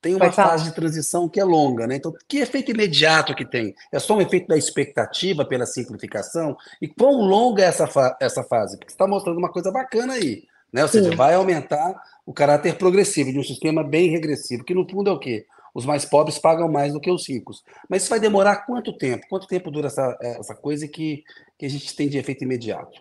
tem uma fase de transição que é longa, né? Então, que efeito imediato que tem? É só um efeito da expectativa pela simplificação? E quão longa é essa, fa essa fase? Porque você está mostrando uma coisa bacana aí. Né? Ou seja, Sim. vai aumentar o caráter progressivo de um sistema bem regressivo, que no fundo é o quê? Os mais pobres pagam mais do que os ricos. Mas isso vai demorar quanto tempo? Quanto tempo dura essa, essa coisa que, que a gente tem de efeito imediato?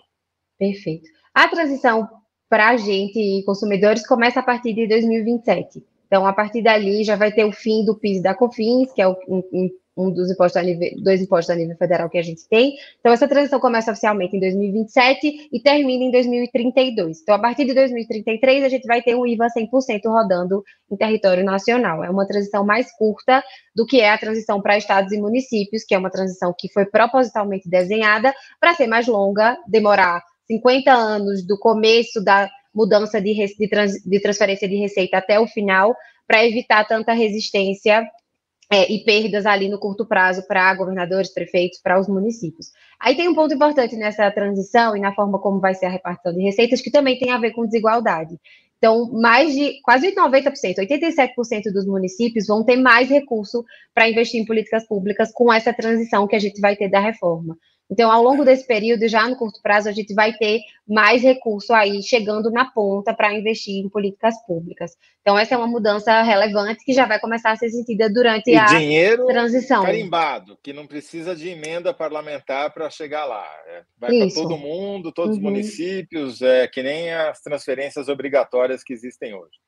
Perfeito. A transição para a gente, consumidores, começa a partir de 2027. Então, a partir dali, já vai ter o fim do PIS da COFINS, que é o, um, um dos impostos nível, dois impostos a nível federal que a gente tem. Então, essa transição começa oficialmente em 2027 e termina em 2032. Então, a partir de 2033, a gente vai ter um IVA 100% rodando em território nacional. É uma transição mais curta do que é a transição para estados e municípios, que é uma transição que foi propositalmente desenhada para ser mais longa, demorar 50 anos do começo da mudança de, de, trans, de transferência de receita até o final, para evitar tanta resistência é, e perdas ali no curto prazo para governadores, prefeitos, para os municípios. Aí tem um ponto importante nessa transição e na forma como vai ser a repartição de receitas, que também tem a ver com desigualdade. Então, mais de quase 90%, 87% dos municípios vão ter mais recurso para investir em políticas públicas com essa transição que a gente vai ter da reforma. Então, ao longo desse período, já no curto prazo, a gente vai ter mais recurso aí chegando na ponta para investir em políticas públicas. Então, essa é uma mudança relevante que já vai começar a ser sentida durante e a dinheiro transição. carimbado, que não precisa de emenda parlamentar para chegar lá. É, vai para todo mundo, todos uhum. os municípios, é, que nem as transferências obrigatórias que existem hoje.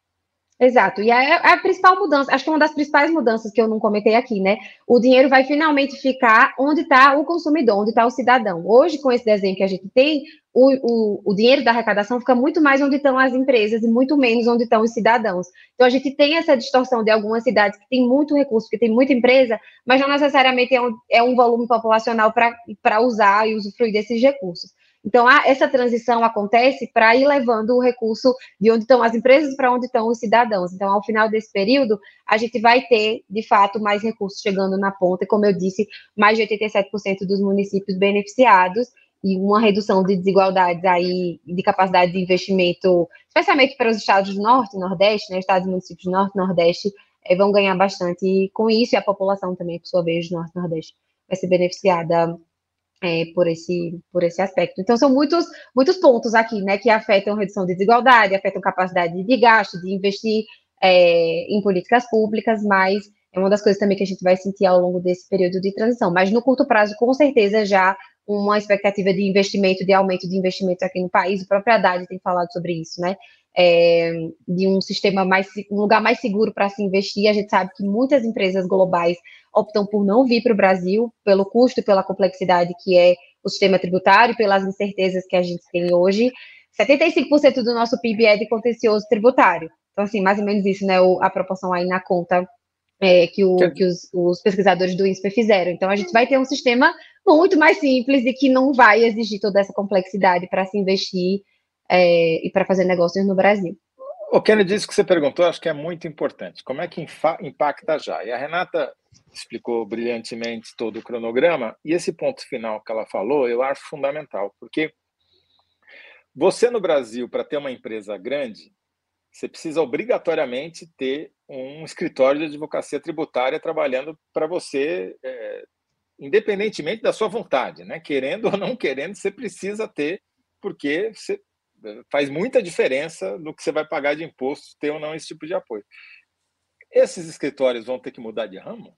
Exato. E a, a, principal mudança, acho que uma das principais mudanças que eu não comentei aqui, né? O dinheiro vai finalmente ficar onde está o consumidor, onde está o cidadão. Hoje, com esse desenho que a gente tem, o, o, o dinheiro da arrecadação fica muito mais onde estão as empresas e muito menos onde estão os cidadãos. Então, a gente tem essa distorção de algumas cidades que têm muito recurso, que tem muita empresa, mas não necessariamente é um, é um volume populacional para usar e usufruir desses recursos. Então, essa transição acontece para ir levando o recurso de onde estão as empresas para onde estão os cidadãos. Então, ao final desse período, a gente vai ter, de fato, mais recursos chegando na ponta, e, como eu disse, mais de 87% dos municípios beneficiados e uma redução de desigualdades aí, de capacidade de investimento, especialmente para os estados do Norte e Nordeste, né, estados e municípios do Norte e Nordeste, eh, vão ganhar bastante com isso, e a população também, por sua vez, do Norte e Nordeste, vai ser beneficiada é, por, esse, por esse aspecto. Então, são muitos, muitos pontos aqui, né, que afetam redução de desigualdade, afetam capacidade de gasto, de investir é, em políticas públicas, mas é uma das coisas também que a gente vai sentir ao longo desse período de transição. Mas no curto prazo, com certeza, já uma expectativa de investimento, de aumento de investimento aqui no país, o próprio Haddad tem falado sobre isso, né? É, de um sistema mais, um lugar mais seguro para se investir. A gente sabe que muitas empresas globais optam por não vir para o Brasil, pelo custo pela complexidade que é o sistema tributário, pelas incertezas que a gente tem hoje. 75% do nosso PIB é de contencioso tributário. Então, assim, mais ou menos isso, né? A proporção aí na conta é, que, o, que os, os, pesquisadores do INSPE fizeram. Então, a gente vai ter um sistema muito mais simples e que não vai exigir toda essa complexidade para se investir é, e para fazer negócios no Brasil. O Kennedy, isso que você perguntou, acho que é muito importante. Como é que impacta já? E a Renata explicou brilhantemente todo o cronograma, e esse ponto final que ela falou, eu acho fundamental, porque você no Brasil, para ter uma empresa grande, você precisa obrigatoriamente ter um escritório de advocacia tributária trabalhando para você, é, independentemente da sua vontade, né? Querendo ou não querendo, você precisa ter, porque você faz muita diferença no que você vai pagar de imposto ter ou não esse tipo de apoio. Esses escritórios vão ter que mudar de ramo?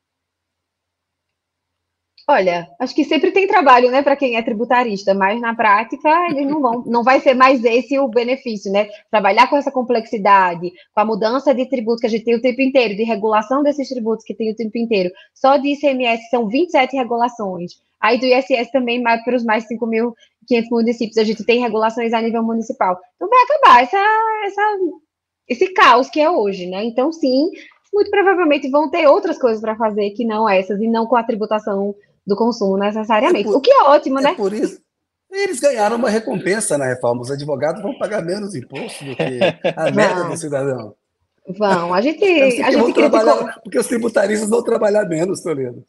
Olha, acho que sempre tem trabalho, né, para quem é tributarista, mas na prática eles não vão, não vai ser mais esse o benefício, né? Trabalhar com essa complexidade, com a mudança de tributo que a gente tem o tempo inteiro, de regulação desses tributos que tem o tempo inteiro. Só de ICMS são 27 regulações. Aí do ISS também, mais para os mais 5.500 municípios, a gente tem regulações a nível municipal. Então vai acabar essa, essa, esse caos que é hoje, né? Então, sim, muito provavelmente vão ter outras coisas para fazer que não essas, e não com a tributação do consumo necessariamente. É por, o que é ótimo, é né? Por isso. Eles ganharam uma recompensa na reforma. Os advogados vão pagar menos imposto do que a média do cidadão. Vão, a gente. A gente criticou... Porque os tributaristas vão trabalhar menos, Toledo.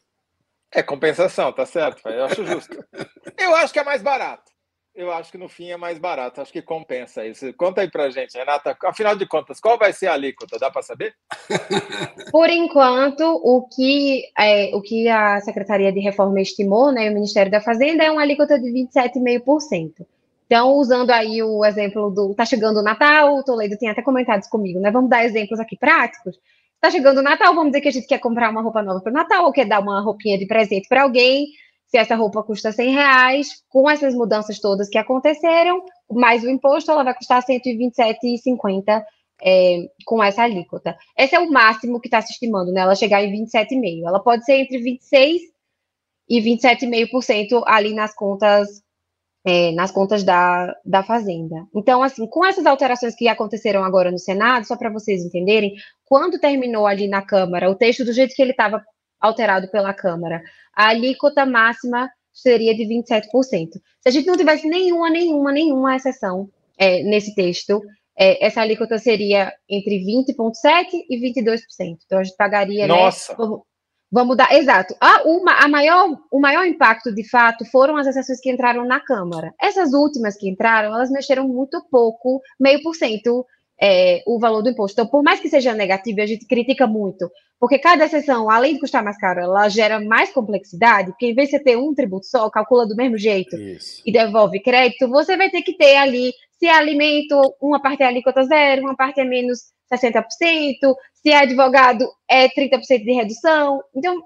É compensação, tá certo? Eu acho justo. Eu acho que é mais barato eu acho que no fim é mais barato. Acho que compensa isso. Conta aí pra gente, Renata. Afinal de contas, qual vai ser a alíquota? Dá para saber? Por enquanto, o que, é, o que a Secretaria de Reforma estimou, né, o Ministério da Fazenda, é uma alíquota de 27,5%. Então, usando aí o exemplo do. Tá chegando o Natal, o Toledo tem até comentado isso comigo, né? Vamos dar exemplos aqui práticos. Tá chegando o Natal, vamos dizer que a gente quer comprar uma roupa nova para o Natal, ou quer dar uma roupinha de presente para alguém se essa roupa custa 100 reais, com essas mudanças todas que aconteceram, mais o imposto, ela vai custar 127,50 é, com essa alíquota. Esse é o máximo que está se estimando, né? Ela chegar em 27,5%. Ela pode ser entre 26% e 27,5% ali nas contas é, nas contas da, da Fazenda. Então, assim, com essas alterações que aconteceram agora no Senado, só para vocês entenderem, quando terminou ali na Câmara, o texto do jeito que ele estava alterado pela Câmara, a alíquota máxima seria de 27%. Se a gente não tivesse nenhuma, nenhuma, nenhuma exceção é, nesse texto, é, essa alíquota seria entre 20,7% e 22%. Então, a gente pagaria, né, Nossa. né? Vamos, vamos dar, exato. A, uma, a maior, o maior impacto, de fato, foram as exceções que entraram na Câmara. Essas últimas que entraram, elas mexeram muito pouco, meio por cento é, o valor do imposto. Então, por mais que seja negativo, a gente critica muito, porque cada exceção, além de custar mais caro, ela gera mais complexidade, porque em vez de você ter um tributo só, calcula do mesmo jeito Isso. e devolve crédito, você vai ter que ter ali, se é alimento, uma parte é alíquota zero, uma parte é menos 60%, se é advogado, é 30% de redução. Então,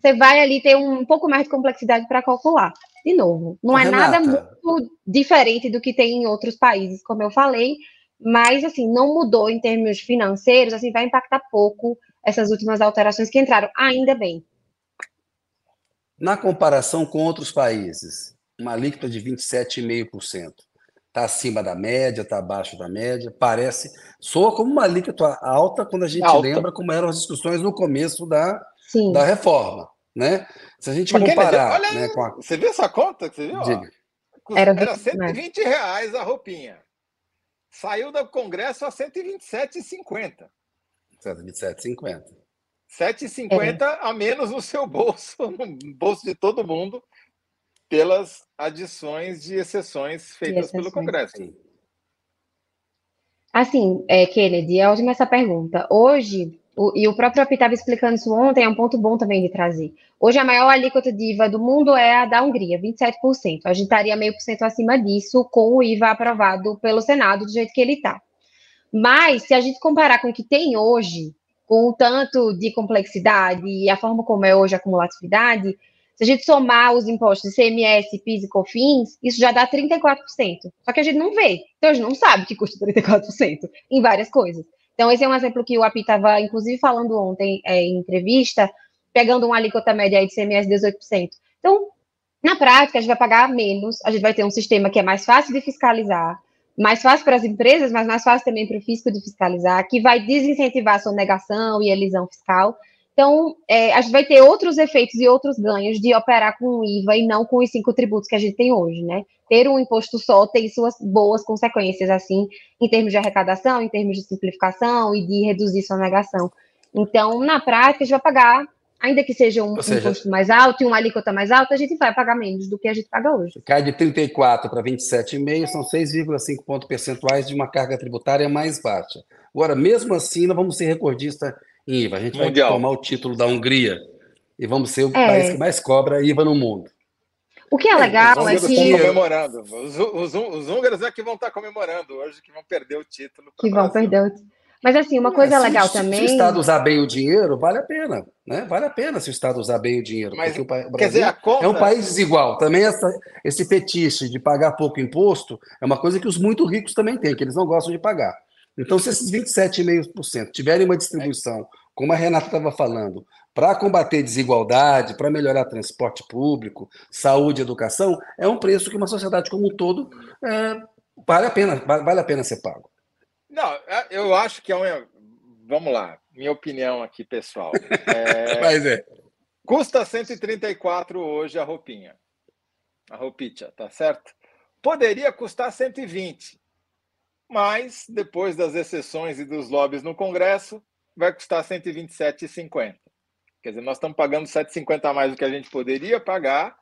você vai ali ter um pouco mais de complexidade para calcular. De novo, não é Renata. nada muito diferente do que tem em outros países, como eu falei, mas assim, não mudou em termos financeiros, assim, vai impactar pouco essas últimas alterações que entraram, ainda bem. Na comparação com outros países, uma alíquota de 27,5%. Está acima da média, está abaixo da média, parece. Soa como uma alíquota alta quando a gente alta. lembra como eram as discussões no começo da, da reforma. Né? Se a gente comparar. Olha, né, a... Você viu essa conta que você viu? Diga. Era, Era 120 reais a roupinha saiu do Congresso a 127,50. 127,50. 7,50 é. a menos no seu bolso, no bolso de todo mundo, pelas adições de exceções feitas exceções, pelo Congresso. Sim. Assim, é, Kennedy, é ótima essa pergunta. Hoje, o, e o próprio API estava explicando isso ontem, é um ponto bom também de trazer. Hoje, a maior alíquota de IVA do mundo é a da Hungria, 27%. A gente estaria meio por cento acima disso com o IVA aprovado pelo Senado, do jeito que ele está. Mas, se a gente comparar com o que tem hoje, com o tanto de complexidade e a forma como é hoje a acumulatividade, se a gente somar os impostos de CMS, PIS e COFINS, isso já dá 34%. Só que a gente não vê. Então, a gente não sabe que custa 34% em várias coisas. Então, esse é um exemplo que o API estava, inclusive, falando ontem é, em entrevista, pegando uma alíquota média aí de CMS de 18%. Então, na prática, a gente vai pagar menos, a gente vai ter um sistema que é mais fácil de fiscalizar, mais fácil para as empresas, mas mais fácil também para o fisco de fiscalizar, que vai desincentivar a sonegação e elisão fiscal. Então, é, a gente vai ter outros efeitos e outros ganhos de operar com o IVA e não com os cinco tributos que a gente tem hoje, né? Ter um imposto só tem suas boas consequências, assim, em termos de arrecadação, em termos de simplificação e de reduzir sonegação. Então, na prática, a gente vai pagar, ainda que seja um seja, imposto mais alto e uma alíquota mais alta, a gente vai pagar menos do que a gente paga hoje. Cai de 34 para 27,5, são 6,5 pontos percentuais de uma carga tributária mais baixa. Agora, mesmo assim, nós vamos ser recordista IVA. A gente Mundial. vai tomar o título da Hungria e vamos ser o é. país que mais cobra IVA no mundo. O que é legal é, é que. Comemorando. Os, os, os, húngaros é que vão estar comemorando hoje, que vão perder o título. Que vão perder o título. Mas assim, uma coisa é, se, legal se, também. Se o Estado usar bem o dinheiro, vale a pena, né? Vale a pena se o Estado usar bem o dinheiro. Mas, o Brasil quer dizer, a conta... é um país desigual. Também essa, esse fetiche de pagar pouco imposto é uma coisa que os muito ricos também têm, que eles não gostam de pagar. Então, se esses 27,5% tiverem uma distribuição, como a Renata estava falando, para combater desigualdade, para melhorar transporte público, saúde, educação, é um preço que uma sociedade como um todo é, vale a pena, vale a pena ser pago. Não, é, eu acho que é um. Vamos lá, minha opinião aqui, pessoal. É, Mas é. Custa 134 hoje a roupinha. A roupinha, tá certo? Poderia custar 120. Mas, depois das exceções e dos lobbies no Congresso, vai custar 127,50. Quer dizer, nós estamos pagando 7,50 a mais do que a gente poderia pagar,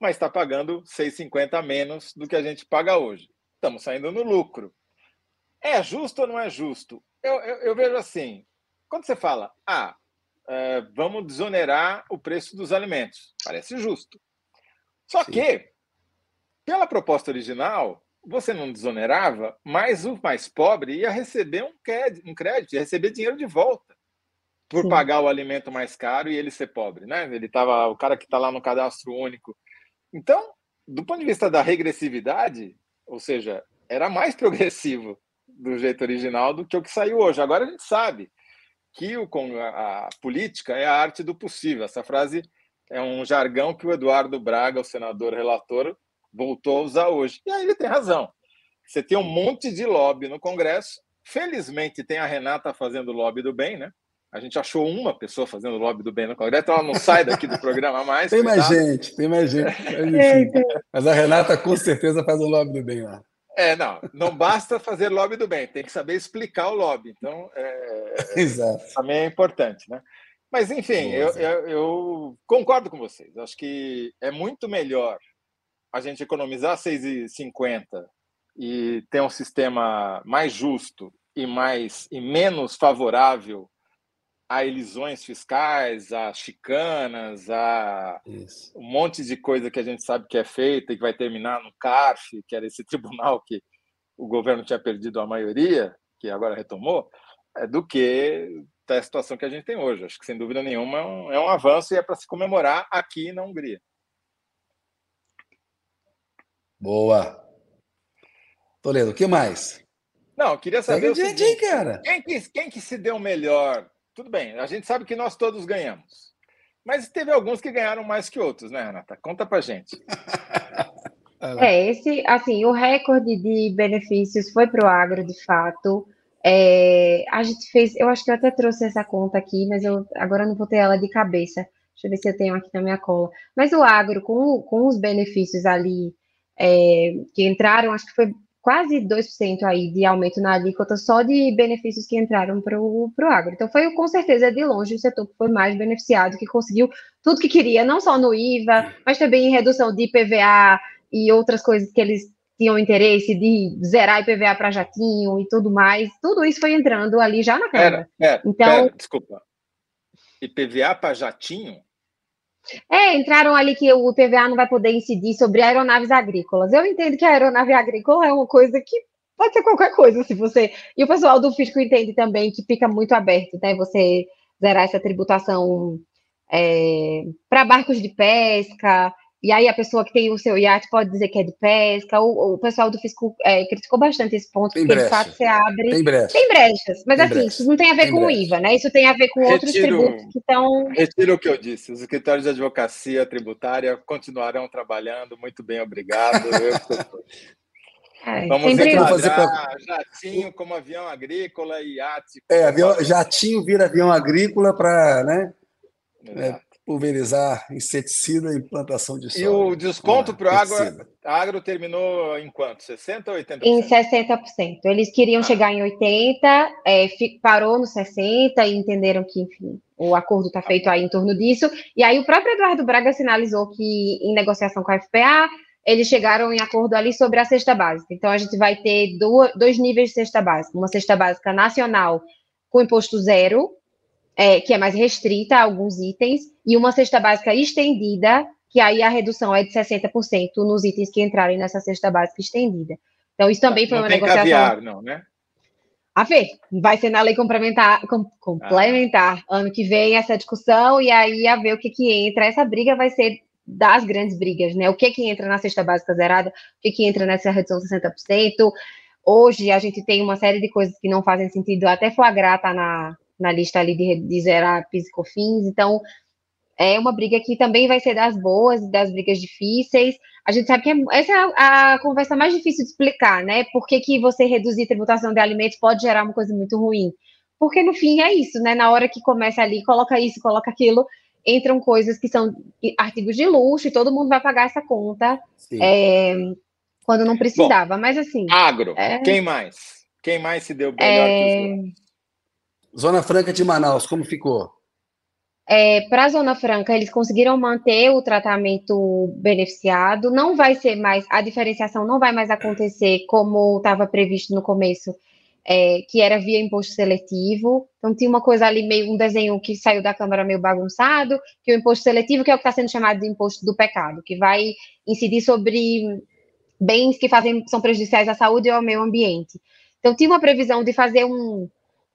mas está pagando 6,50 a menos do que a gente paga hoje. Estamos saindo no lucro. É justo ou não é justo? Eu, eu, eu vejo assim: quando você fala, ah, é, vamos desonerar o preço dos alimentos, parece justo. Só Sim. que, pela proposta original, você não desonerava, mas o mais pobre ia receber um crédito, um crédito ia receber dinheiro de volta por Sim. pagar o alimento mais caro e ele ser pobre, né? Ele tava, o cara que está lá no cadastro único. Então, do ponto de vista da regressividade, ou seja, era mais progressivo do jeito original do que o que saiu hoje. Agora a gente sabe que o, a, a política é a arte do possível. Essa frase é um jargão que o Eduardo Braga, o senador relator, voltou a usar hoje. E aí ele tem razão. Você tem um monte de lobby no Congresso. Felizmente tem a Renata fazendo lobby do bem, né? A gente achou uma pessoa fazendo lobby do bem no Congresso, então ela não sai daqui do programa mais. tem mais gente, tem mais gente. Mas, mas, a Renata com certeza faz o lobby do bem lá. É, não, não basta fazer lobby do bem, tem que saber explicar o lobby. Então, é, Exato. também é importante, né? Mas, enfim, eu, eu, eu, concordo com vocês. Acho que é muito melhor a gente economizar 6,50 e ter um sistema mais justo e mais e menos favorável a elisões fiscais, a chicanas, a Isso. um monte de coisa que a gente sabe que é feita e que vai terminar no CARF, que era esse tribunal que o governo tinha perdido a maioria, que agora retomou, é do que a situação que a gente tem hoje. Acho que, sem dúvida nenhuma, é um, é um avanço e é para se comemorar aqui na Hungria. Boa. Toledo, o que mais? Não, queria saber. Pega o seguinte, cara. Quem, que, quem que se deu melhor tudo bem, a gente sabe que nós todos ganhamos. Mas teve alguns que ganharam mais que outros, né, Renata? Conta pra gente. É, esse, assim, o recorde de benefícios foi para o agro, de fato. É, a gente fez, eu acho que eu até trouxe essa conta aqui, mas eu agora não vou ter ela de cabeça. Deixa eu ver se eu tenho aqui na minha cola. Mas o agro, com, com os benefícios ali é, que entraram, acho que foi quase 2% aí de aumento na alíquota só de benefícios que entraram para o agro. Então, foi com certeza de longe o setor que foi mais beneficiado, que conseguiu tudo que queria, não só no IVA, mas também em redução de IPVA e outras coisas que eles tinham interesse de zerar IPVA para jatinho e tudo mais. Tudo isso foi entrando ali já na Câmara. então, pera, desculpa. IPVA para jatinho? É, entraram ali que o TVA não vai poder incidir sobre aeronaves agrícolas. Eu entendo que a aeronave agrícola é uma coisa que pode ser qualquer coisa, se você. E o pessoal do fisco entende também que fica muito aberto, né? Você zerar essa tributação é, para barcos de pesca, e aí a pessoa que tem o seu iate pode dizer que é de pesca. O, o pessoal do fisco é, criticou bastante esse ponto, tem porque brecha. de fato você abre. Tem, brecha. tem brechas. Mas tem assim, brecha. isso não tem a ver tem com o IVA, né? Isso tem a ver com retiro, outros tributos que estão. Retiro o que eu disse. Os escritórios de advocacia tributária continuarão trabalhando. Muito bem, obrigado. É, Vamos enquadrar jatinho como avião agrícola e iate. É, avião, jatinho vira avião agrícola para, né? É, pulverizar inseticida e plantação de soja. E o desconto para o agro, agro terminou em quanto? 60% ou 80%? Em 60%. Eles queriam ah. chegar em 80%, é, parou no 60% e entenderam que, enfim, o acordo está feito aí em torno disso. E aí o próprio Eduardo Braga sinalizou que, em negociação com a FPA, eles chegaram em acordo ali sobre a cesta básica. Então, a gente vai ter dois níveis de cesta básica. Uma cesta básica nacional com imposto zero, é, que é mais restrita a alguns itens, e uma cesta básica estendida, que aí a redução é de 60% nos itens que entrarem nessa cesta básica estendida. Então, isso também foi não uma negociação. Caviar, não, né? a ver, vai ser na lei complementar, com, complementar ah. ano que vem essa discussão e aí a ver o que que entra. Essa briga vai ser das grandes brigas, né? O que que entra na cesta básica zerada, o que que entra nessa redução de 60%. Hoje a gente tem uma série de coisas que não fazem sentido, até foie gras tá na, na lista ali de, de zerar PIS e COFINS, então é uma briga que também vai ser das boas e das brigas difíceis. A gente sabe que é, essa é a, a, conversa mais difícil de explicar, né? Por que, que você reduzir tributação de alimentos pode gerar uma coisa muito ruim? Porque no fim é isso, né? Na hora que começa ali, coloca isso, coloca aquilo, entram coisas que são artigos de luxo e todo mundo vai pagar essa conta é, quando não precisava. Bom, Mas assim. Agro, é... quem mais? Quem mais se deu melhor é... que os Zona Franca de Manaus, como ficou? É, Para a Zona Franca, eles conseguiram manter o tratamento beneficiado. Não vai ser mais, a diferenciação não vai mais acontecer como estava previsto no começo, é, que era via imposto seletivo. Então, tinha uma coisa ali, meio um desenho que saiu da Câmara meio bagunçado, que o imposto seletivo, que é o que está sendo chamado de imposto do pecado, que vai incidir sobre bens que fazem, são prejudiciais à saúde e ao meio ambiente. Então, tinha uma previsão de fazer um,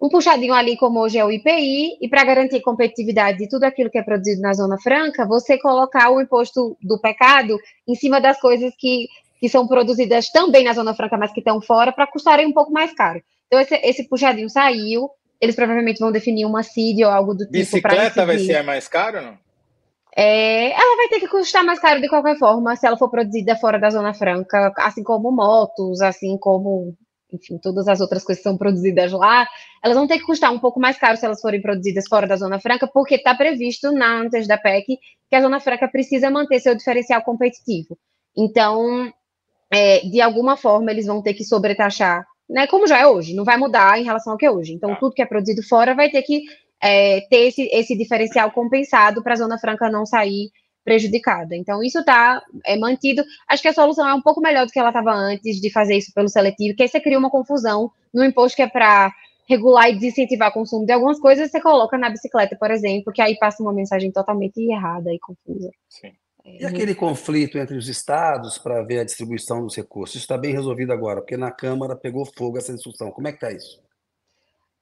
um puxadinho ali, como hoje é o IPI, e para garantir competitividade de tudo aquilo que é produzido na Zona Franca, você colocar o imposto do pecado em cima das coisas que, que são produzidas também na Zona Franca, mas que estão fora, para custarem um pouco mais caro. Então, esse, esse puxadinho saiu, eles provavelmente vão definir uma CID ou algo do tipo. Bicicleta vai ser mais caro não? É, ela vai ter que custar mais caro de qualquer forma se ela for produzida fora da Zona Franca, assim como motos, assim como enfim, todas as outras coisas que são produzidas lá, elas vão ter que custar um pouco mais caro se elas forem produzidas fora da Zona Franca, porque está previsto na antes da PEC que a Zona Franca precisa manter seu diferencial competitivo. Então, é, de alguma forma, eles vão ter que sobretaxar, né, como já é hoje, não vai mudar em relação ao que é hoje. Então, tá. tudo que é produzido fora vai ter que é, ter esse, esse diferencial compensado para a Zona Franca não sair prejudicada. Então, isso está é, mantido. Acho que a solução é um pouco melhor do que ela estava antes de fazer isso pelo seletivo, que aí você cria uma confusão no imposto que é para regular e desincentivar o consumo de algumas coisas, você coloca na bicicleta, por exemplo, que aí passa uma mensagem totalmente errada e confusa. Sim. E aquele conflito entre os estados para ver a distribuição dos recursos? Isso está bem resolvido agora, porque na Câmara pegou fogo essa discussão. Como é que está isso?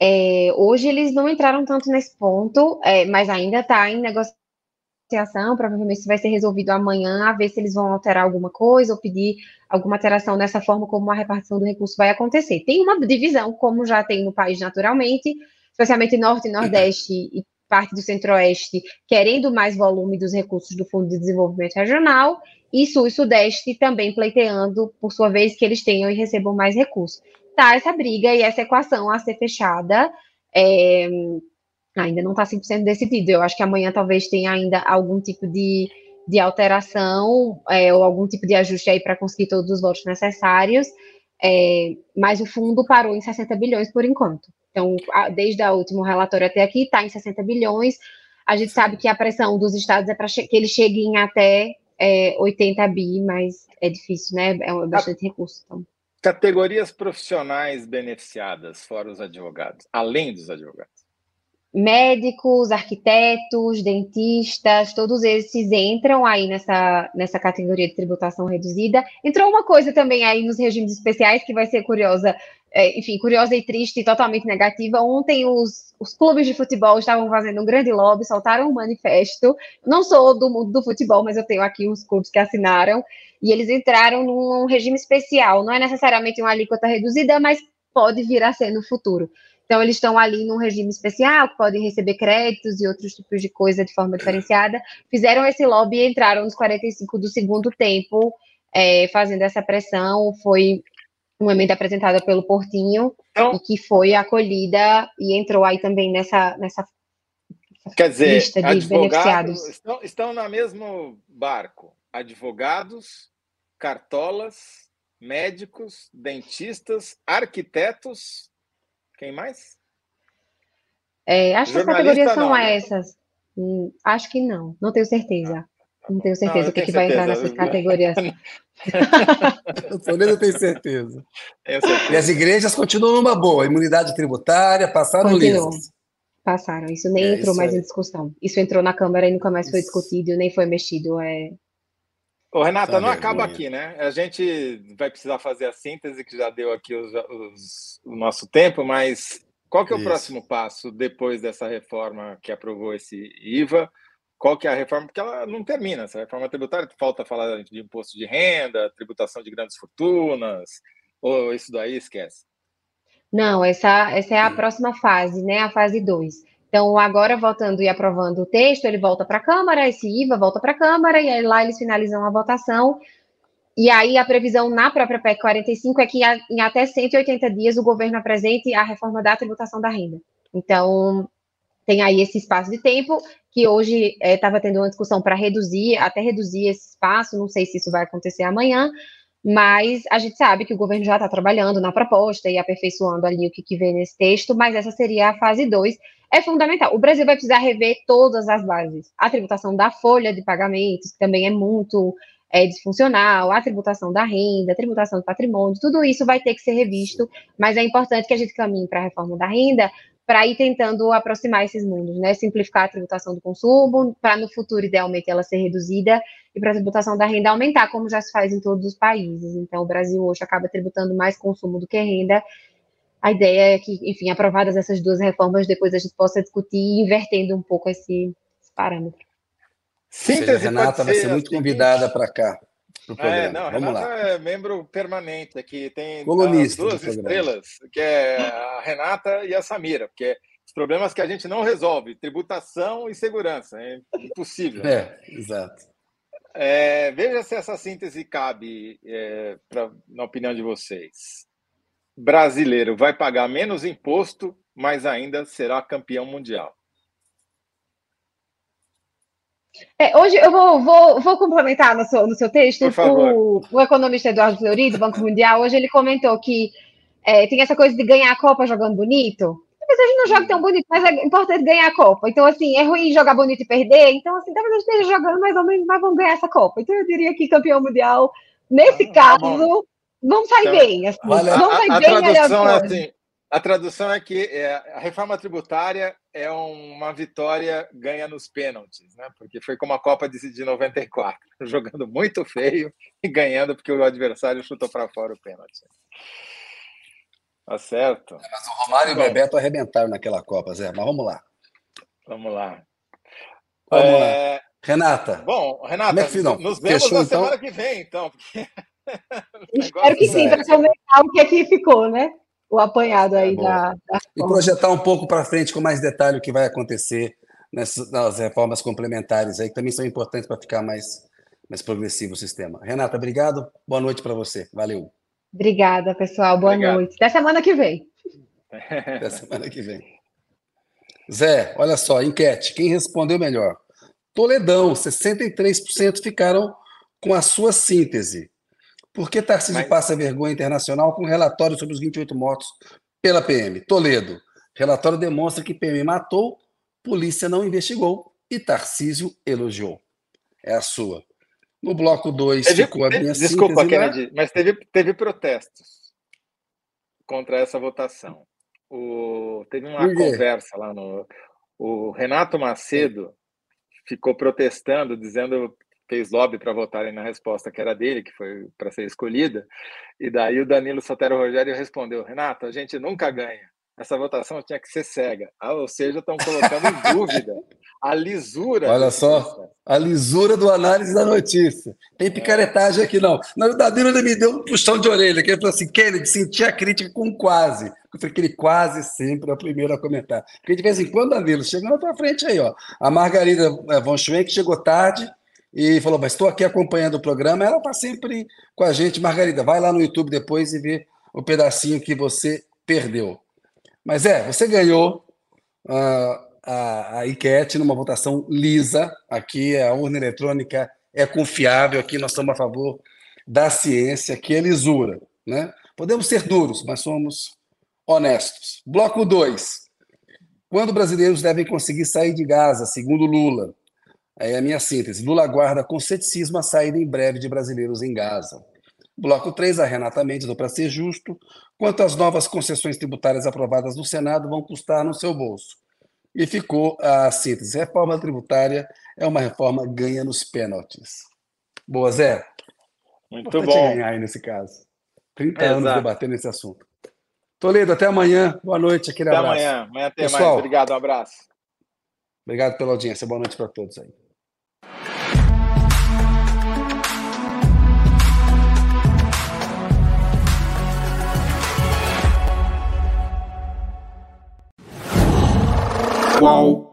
É, hoje eles não entraram tanto nesse ponto, é, mas ainda está em negociação negociação, provavelmente isso vai ser resolvido amanhã, a ver se eles vão alterar alguma coisa ou pedir alguma alteração nessa forma como a repartição do recurso vai acontecer. Tem uma divisão, como já tem no país naturalmente, especialmente Norte e Nordeste e parte do Centro-Oeste, querendo mais volume dos recursos do Fundo de Desenvolvimento Regional, e Sul e Sudeste também pleiteando, por sua vez, que eles tenham e recebam mais recursos. Tá essa briga e essa equação a ser fechada. É, ainda não está 100% decidido. Eu acho que amanhã talvez tenha ainda algum tipo de, de alteração é, ou algum tipo de ajuste aí para conseguir todos os votos necessários, é, mas o fundo parou em 60 bilhões por enquanto. Então, a, desde o último relatório até aqui, está em 60 bilhões. A gente sabe que a pressão dos estados é para que eles cheguem até é, 80 bi, mas é difícil, né? É bastante recurso. Então. Categorias profissionais beneficiadas, fora os advogados, além dos advogados médicos, arquitetos, dentistas, todos esses entram aí nessa, nessa categoria de tributação reduzida. Entrou uma coisa também aí nos regimes especiais que vai ser curiosa, é, enfim, curiosa e triste e totalmente negativa. Ontem os, os clubes de futebol estavam fazendo um grande lobby, soltaram um manifesto. Não sou do mundo do futebol, mas eu tenho aqui uns clubes que assinaram e eles entraram num regime especial. Não é necessariamente uma alíquota reduzida, mas pode vir a ser no futuro. Então, eles estão ali num regime especial, podem receber créditos e outros tipos de coisa de forma diferenciada. Fizeram esse lobby e entraram nos 45 do segundo tempo, é, fazendo essa pressão. Foi uma emenda apresentada pelo Portinho então, e que foi acolhida e entrou aí também nessa, nessa quer dizer, lista de advogados estão, estão no mesmo barco. Advogados, cartolas, médicos, dentistas, arquitetos quem mais? É, acho que as categorias são não, né? essas. Hum, acho que não, não tenho certeza. Não tenho certeza o que, que vai entrar nessas categorias. o Toledo tem certeza. certeza. E as igrejas continuam numa boa, imunidade tributária, passaram lisas. Passaram, isso nem é, entrou isso mais é. em discussão. Isso entrou na Câmara e nunca mais foi discutido, nem foi mexido. É... Ô, Renata, não acaba aqui, né? A gente vai precisar fazer a síntese, que já deu aqui os, os, o nosso tempo, mas qual que é o Isso. próximo passo depois dessa reforma que aprovou esse IVA? Qual que é a reforma? Porque ela não termina, essa reforma tributária, falta falar de imposto de renda, tributação de grandes fortunas, ou isso daí esquece? Não, essa, essa é a próxima fase, né? A fase 2. Então, agora, votando e aprovando o texto, ele volta para a Câmara, esse IVA volta para a Câmara, e aí lá eles finalizam a votação. E aí, a previsão na própria PEC 45 é que em até 180 dias o governo apresente a reforma da tributação da renda. Então, tem aí esse espaço de tempo, que hoje estava é, tendo uma discussão para reduzir, até reduzir esse espaço, não sei se isso vai acontecer amanhã, mas a gente sabe que o governo já está trabalhando na proposta e aperfeiçoando ali o que, que vem nesse texto, mas essa seria a fase 2. É fundamental. O Brasil vai precisar rever todas as bases. A tributação da folha de pagamentos, que também é muito é, disfuncional, a tributação da renda, a tributação do patrimônio, tudo isso vai ter que ser revisto, mas é importante que a gente caminhe para a reforma da renda para ir tentando aproximar esses mundos, né? Simplificar a tributação do consumo, para no futuro, idealmente, ela ser reduzida e para a tributação da renda aumentar, como já se faz em todos os países. Então, o Brasil hoje acaba tributando mais consumo do que renda. A ideia é que, enfim, aprovadas essas duas reformas, depois a gente possa discutir invertendo um pouco esse, esse parâmetro. Síntese, Renata vai ser muito convidada para cá. É, não, Vamos Renata lá. é membro permanente aqui, tem Colunista duas estrelas, que é a Renata e a Samira, porque os problemas que a gente não resolve, tributação e segurança, é impossível. É, exato. É, veja se essa síntese cabe, é, pra, na opinião de vocês. Brasileiro vai pagar menos imposto, mas ainda será campeão mundial. É, hoje eu vou, vou, vou complementar no seu, no seu texto. O, o, economista Eduardo Fleury, do Banco Mundial, hoje ele comentou que é, tem essa coisa de ganhar a Copa jogando bonito. Talvez a gente não jogue tão bonito, mas é importante ganhar a Copa. Então, assim, é ruim jogar bonito e perder. Então, assim, talvez a gente esteja jogando mais ou menos, mas vamos ganhar essa Copa. Então, eu diria que campeão mundial, nesse ah, caso, vamos sair então, bem. Assim, vamos sair a, a bem. Tradução é assim, a tradução é que é, a reforma tributária é uma vitória ganha nos pênaltis, né? Porque foi como a Copa de, de 94, jogando muito feio e ganhando porque o adversário chutou para fora o pênalti. Tá certo. Mas o Romário Bom, e o Bebeto arrebentaram naquela Copa, Zé. Mas vamos lá. Vamos lá. Vamos é... lá. Renata. Bom, Renata, é nos vemos Fechou, na então? semana que vem, então. Espero que sim, para comentar o que aqui ficou, né? O apanhado aí é da, da, E projetar um pouco para frente com mais detalhe o que vai acontecer nessas, nas reformas complementares aí, que também são importantes para ficar mais, mais progressivo o sistema. Renata, obrigado. Boa noite para você. Valeu. Obrigada, pessoal. Boa Obrigado. noite. Até semana que vem. Até semana que vem. Zé, olha só, enquete. Quem respondeu melhor? Toledão, 63% ficaram com a sua síntese. Por que Tarcísio Mas... passa vergonha internacional com relatório sobre os 28 mortos pela PM? Toledo. Relatório demonstra que PM matou, polícia não investigou e Tarcísio elogiou. É a sua. No bloco 2 ficou a minha Desculpa, Kennedy, mas teve, teve protestos contra essa votação. O, teve uma conversa lá no. O Renato Macedo ficou protestando, dizendo fez lobby para votarem na resposta que era dele, que foi para ser escolhida. E daí o Danilo Sotero Rogério respondeu: Renato, a gente nunca ganha. Essa votação tinha que ser cega. Ah, ou seja, estão colocando em dúvida a lisura. Olha só, a lisura do análise da notícia. Tem picaretagem aqui, não. O Danilo me deu um puxão de orelha, que ele falou assim: Kennedy, senti a crítica com quase. Eu falei que ele quase sempre é o primeiro a comentar. Porque de vez em quando, Danilo, chega na tua frente aí, ó. A Margarida eh, von Schwenk chegou tarde, e falou: Mas estou aqui acompanhando o programa. Ela está sempre com a gente. Margarida, vai lá no YouTube depois e vê o pedacinho que você perdeu. Mas é, você ganhou uh, a, a enquete numa votação lisa. Aqui a urna eletrônica é confiável. Aqui nós estamos a favor da ciência, que é lisura. Né? Podemos ser duros, mas somos honestos. Bloco 2. Quando brasileiros devem conseguir sair de Gaza, segundo Lula? Aí é a minha síntese. Lula aguarda com ceticismo a saída em breve de brasileiros em Gaza. Bloco 3, a Renata Mendes, para ser justo, quanto às novas concessões tributárias aprovadas no Senado vão custar no seu bolso. E ficou a síntese. Reforma tributária é uma reforma ganha nos pênaltis. Boa, Zé. Muito Importante bom. ganhar aí nesse caso. 30 Exato. anos debatendo esse assunto. Toledo, até amanhã. Boa noite, aquele até abraço. Até amanhã. Amanhã tem Pessoal, mais. Obrigado, um abraço. Obrigado pela audiência. Boa noite para todos aí. Whoa.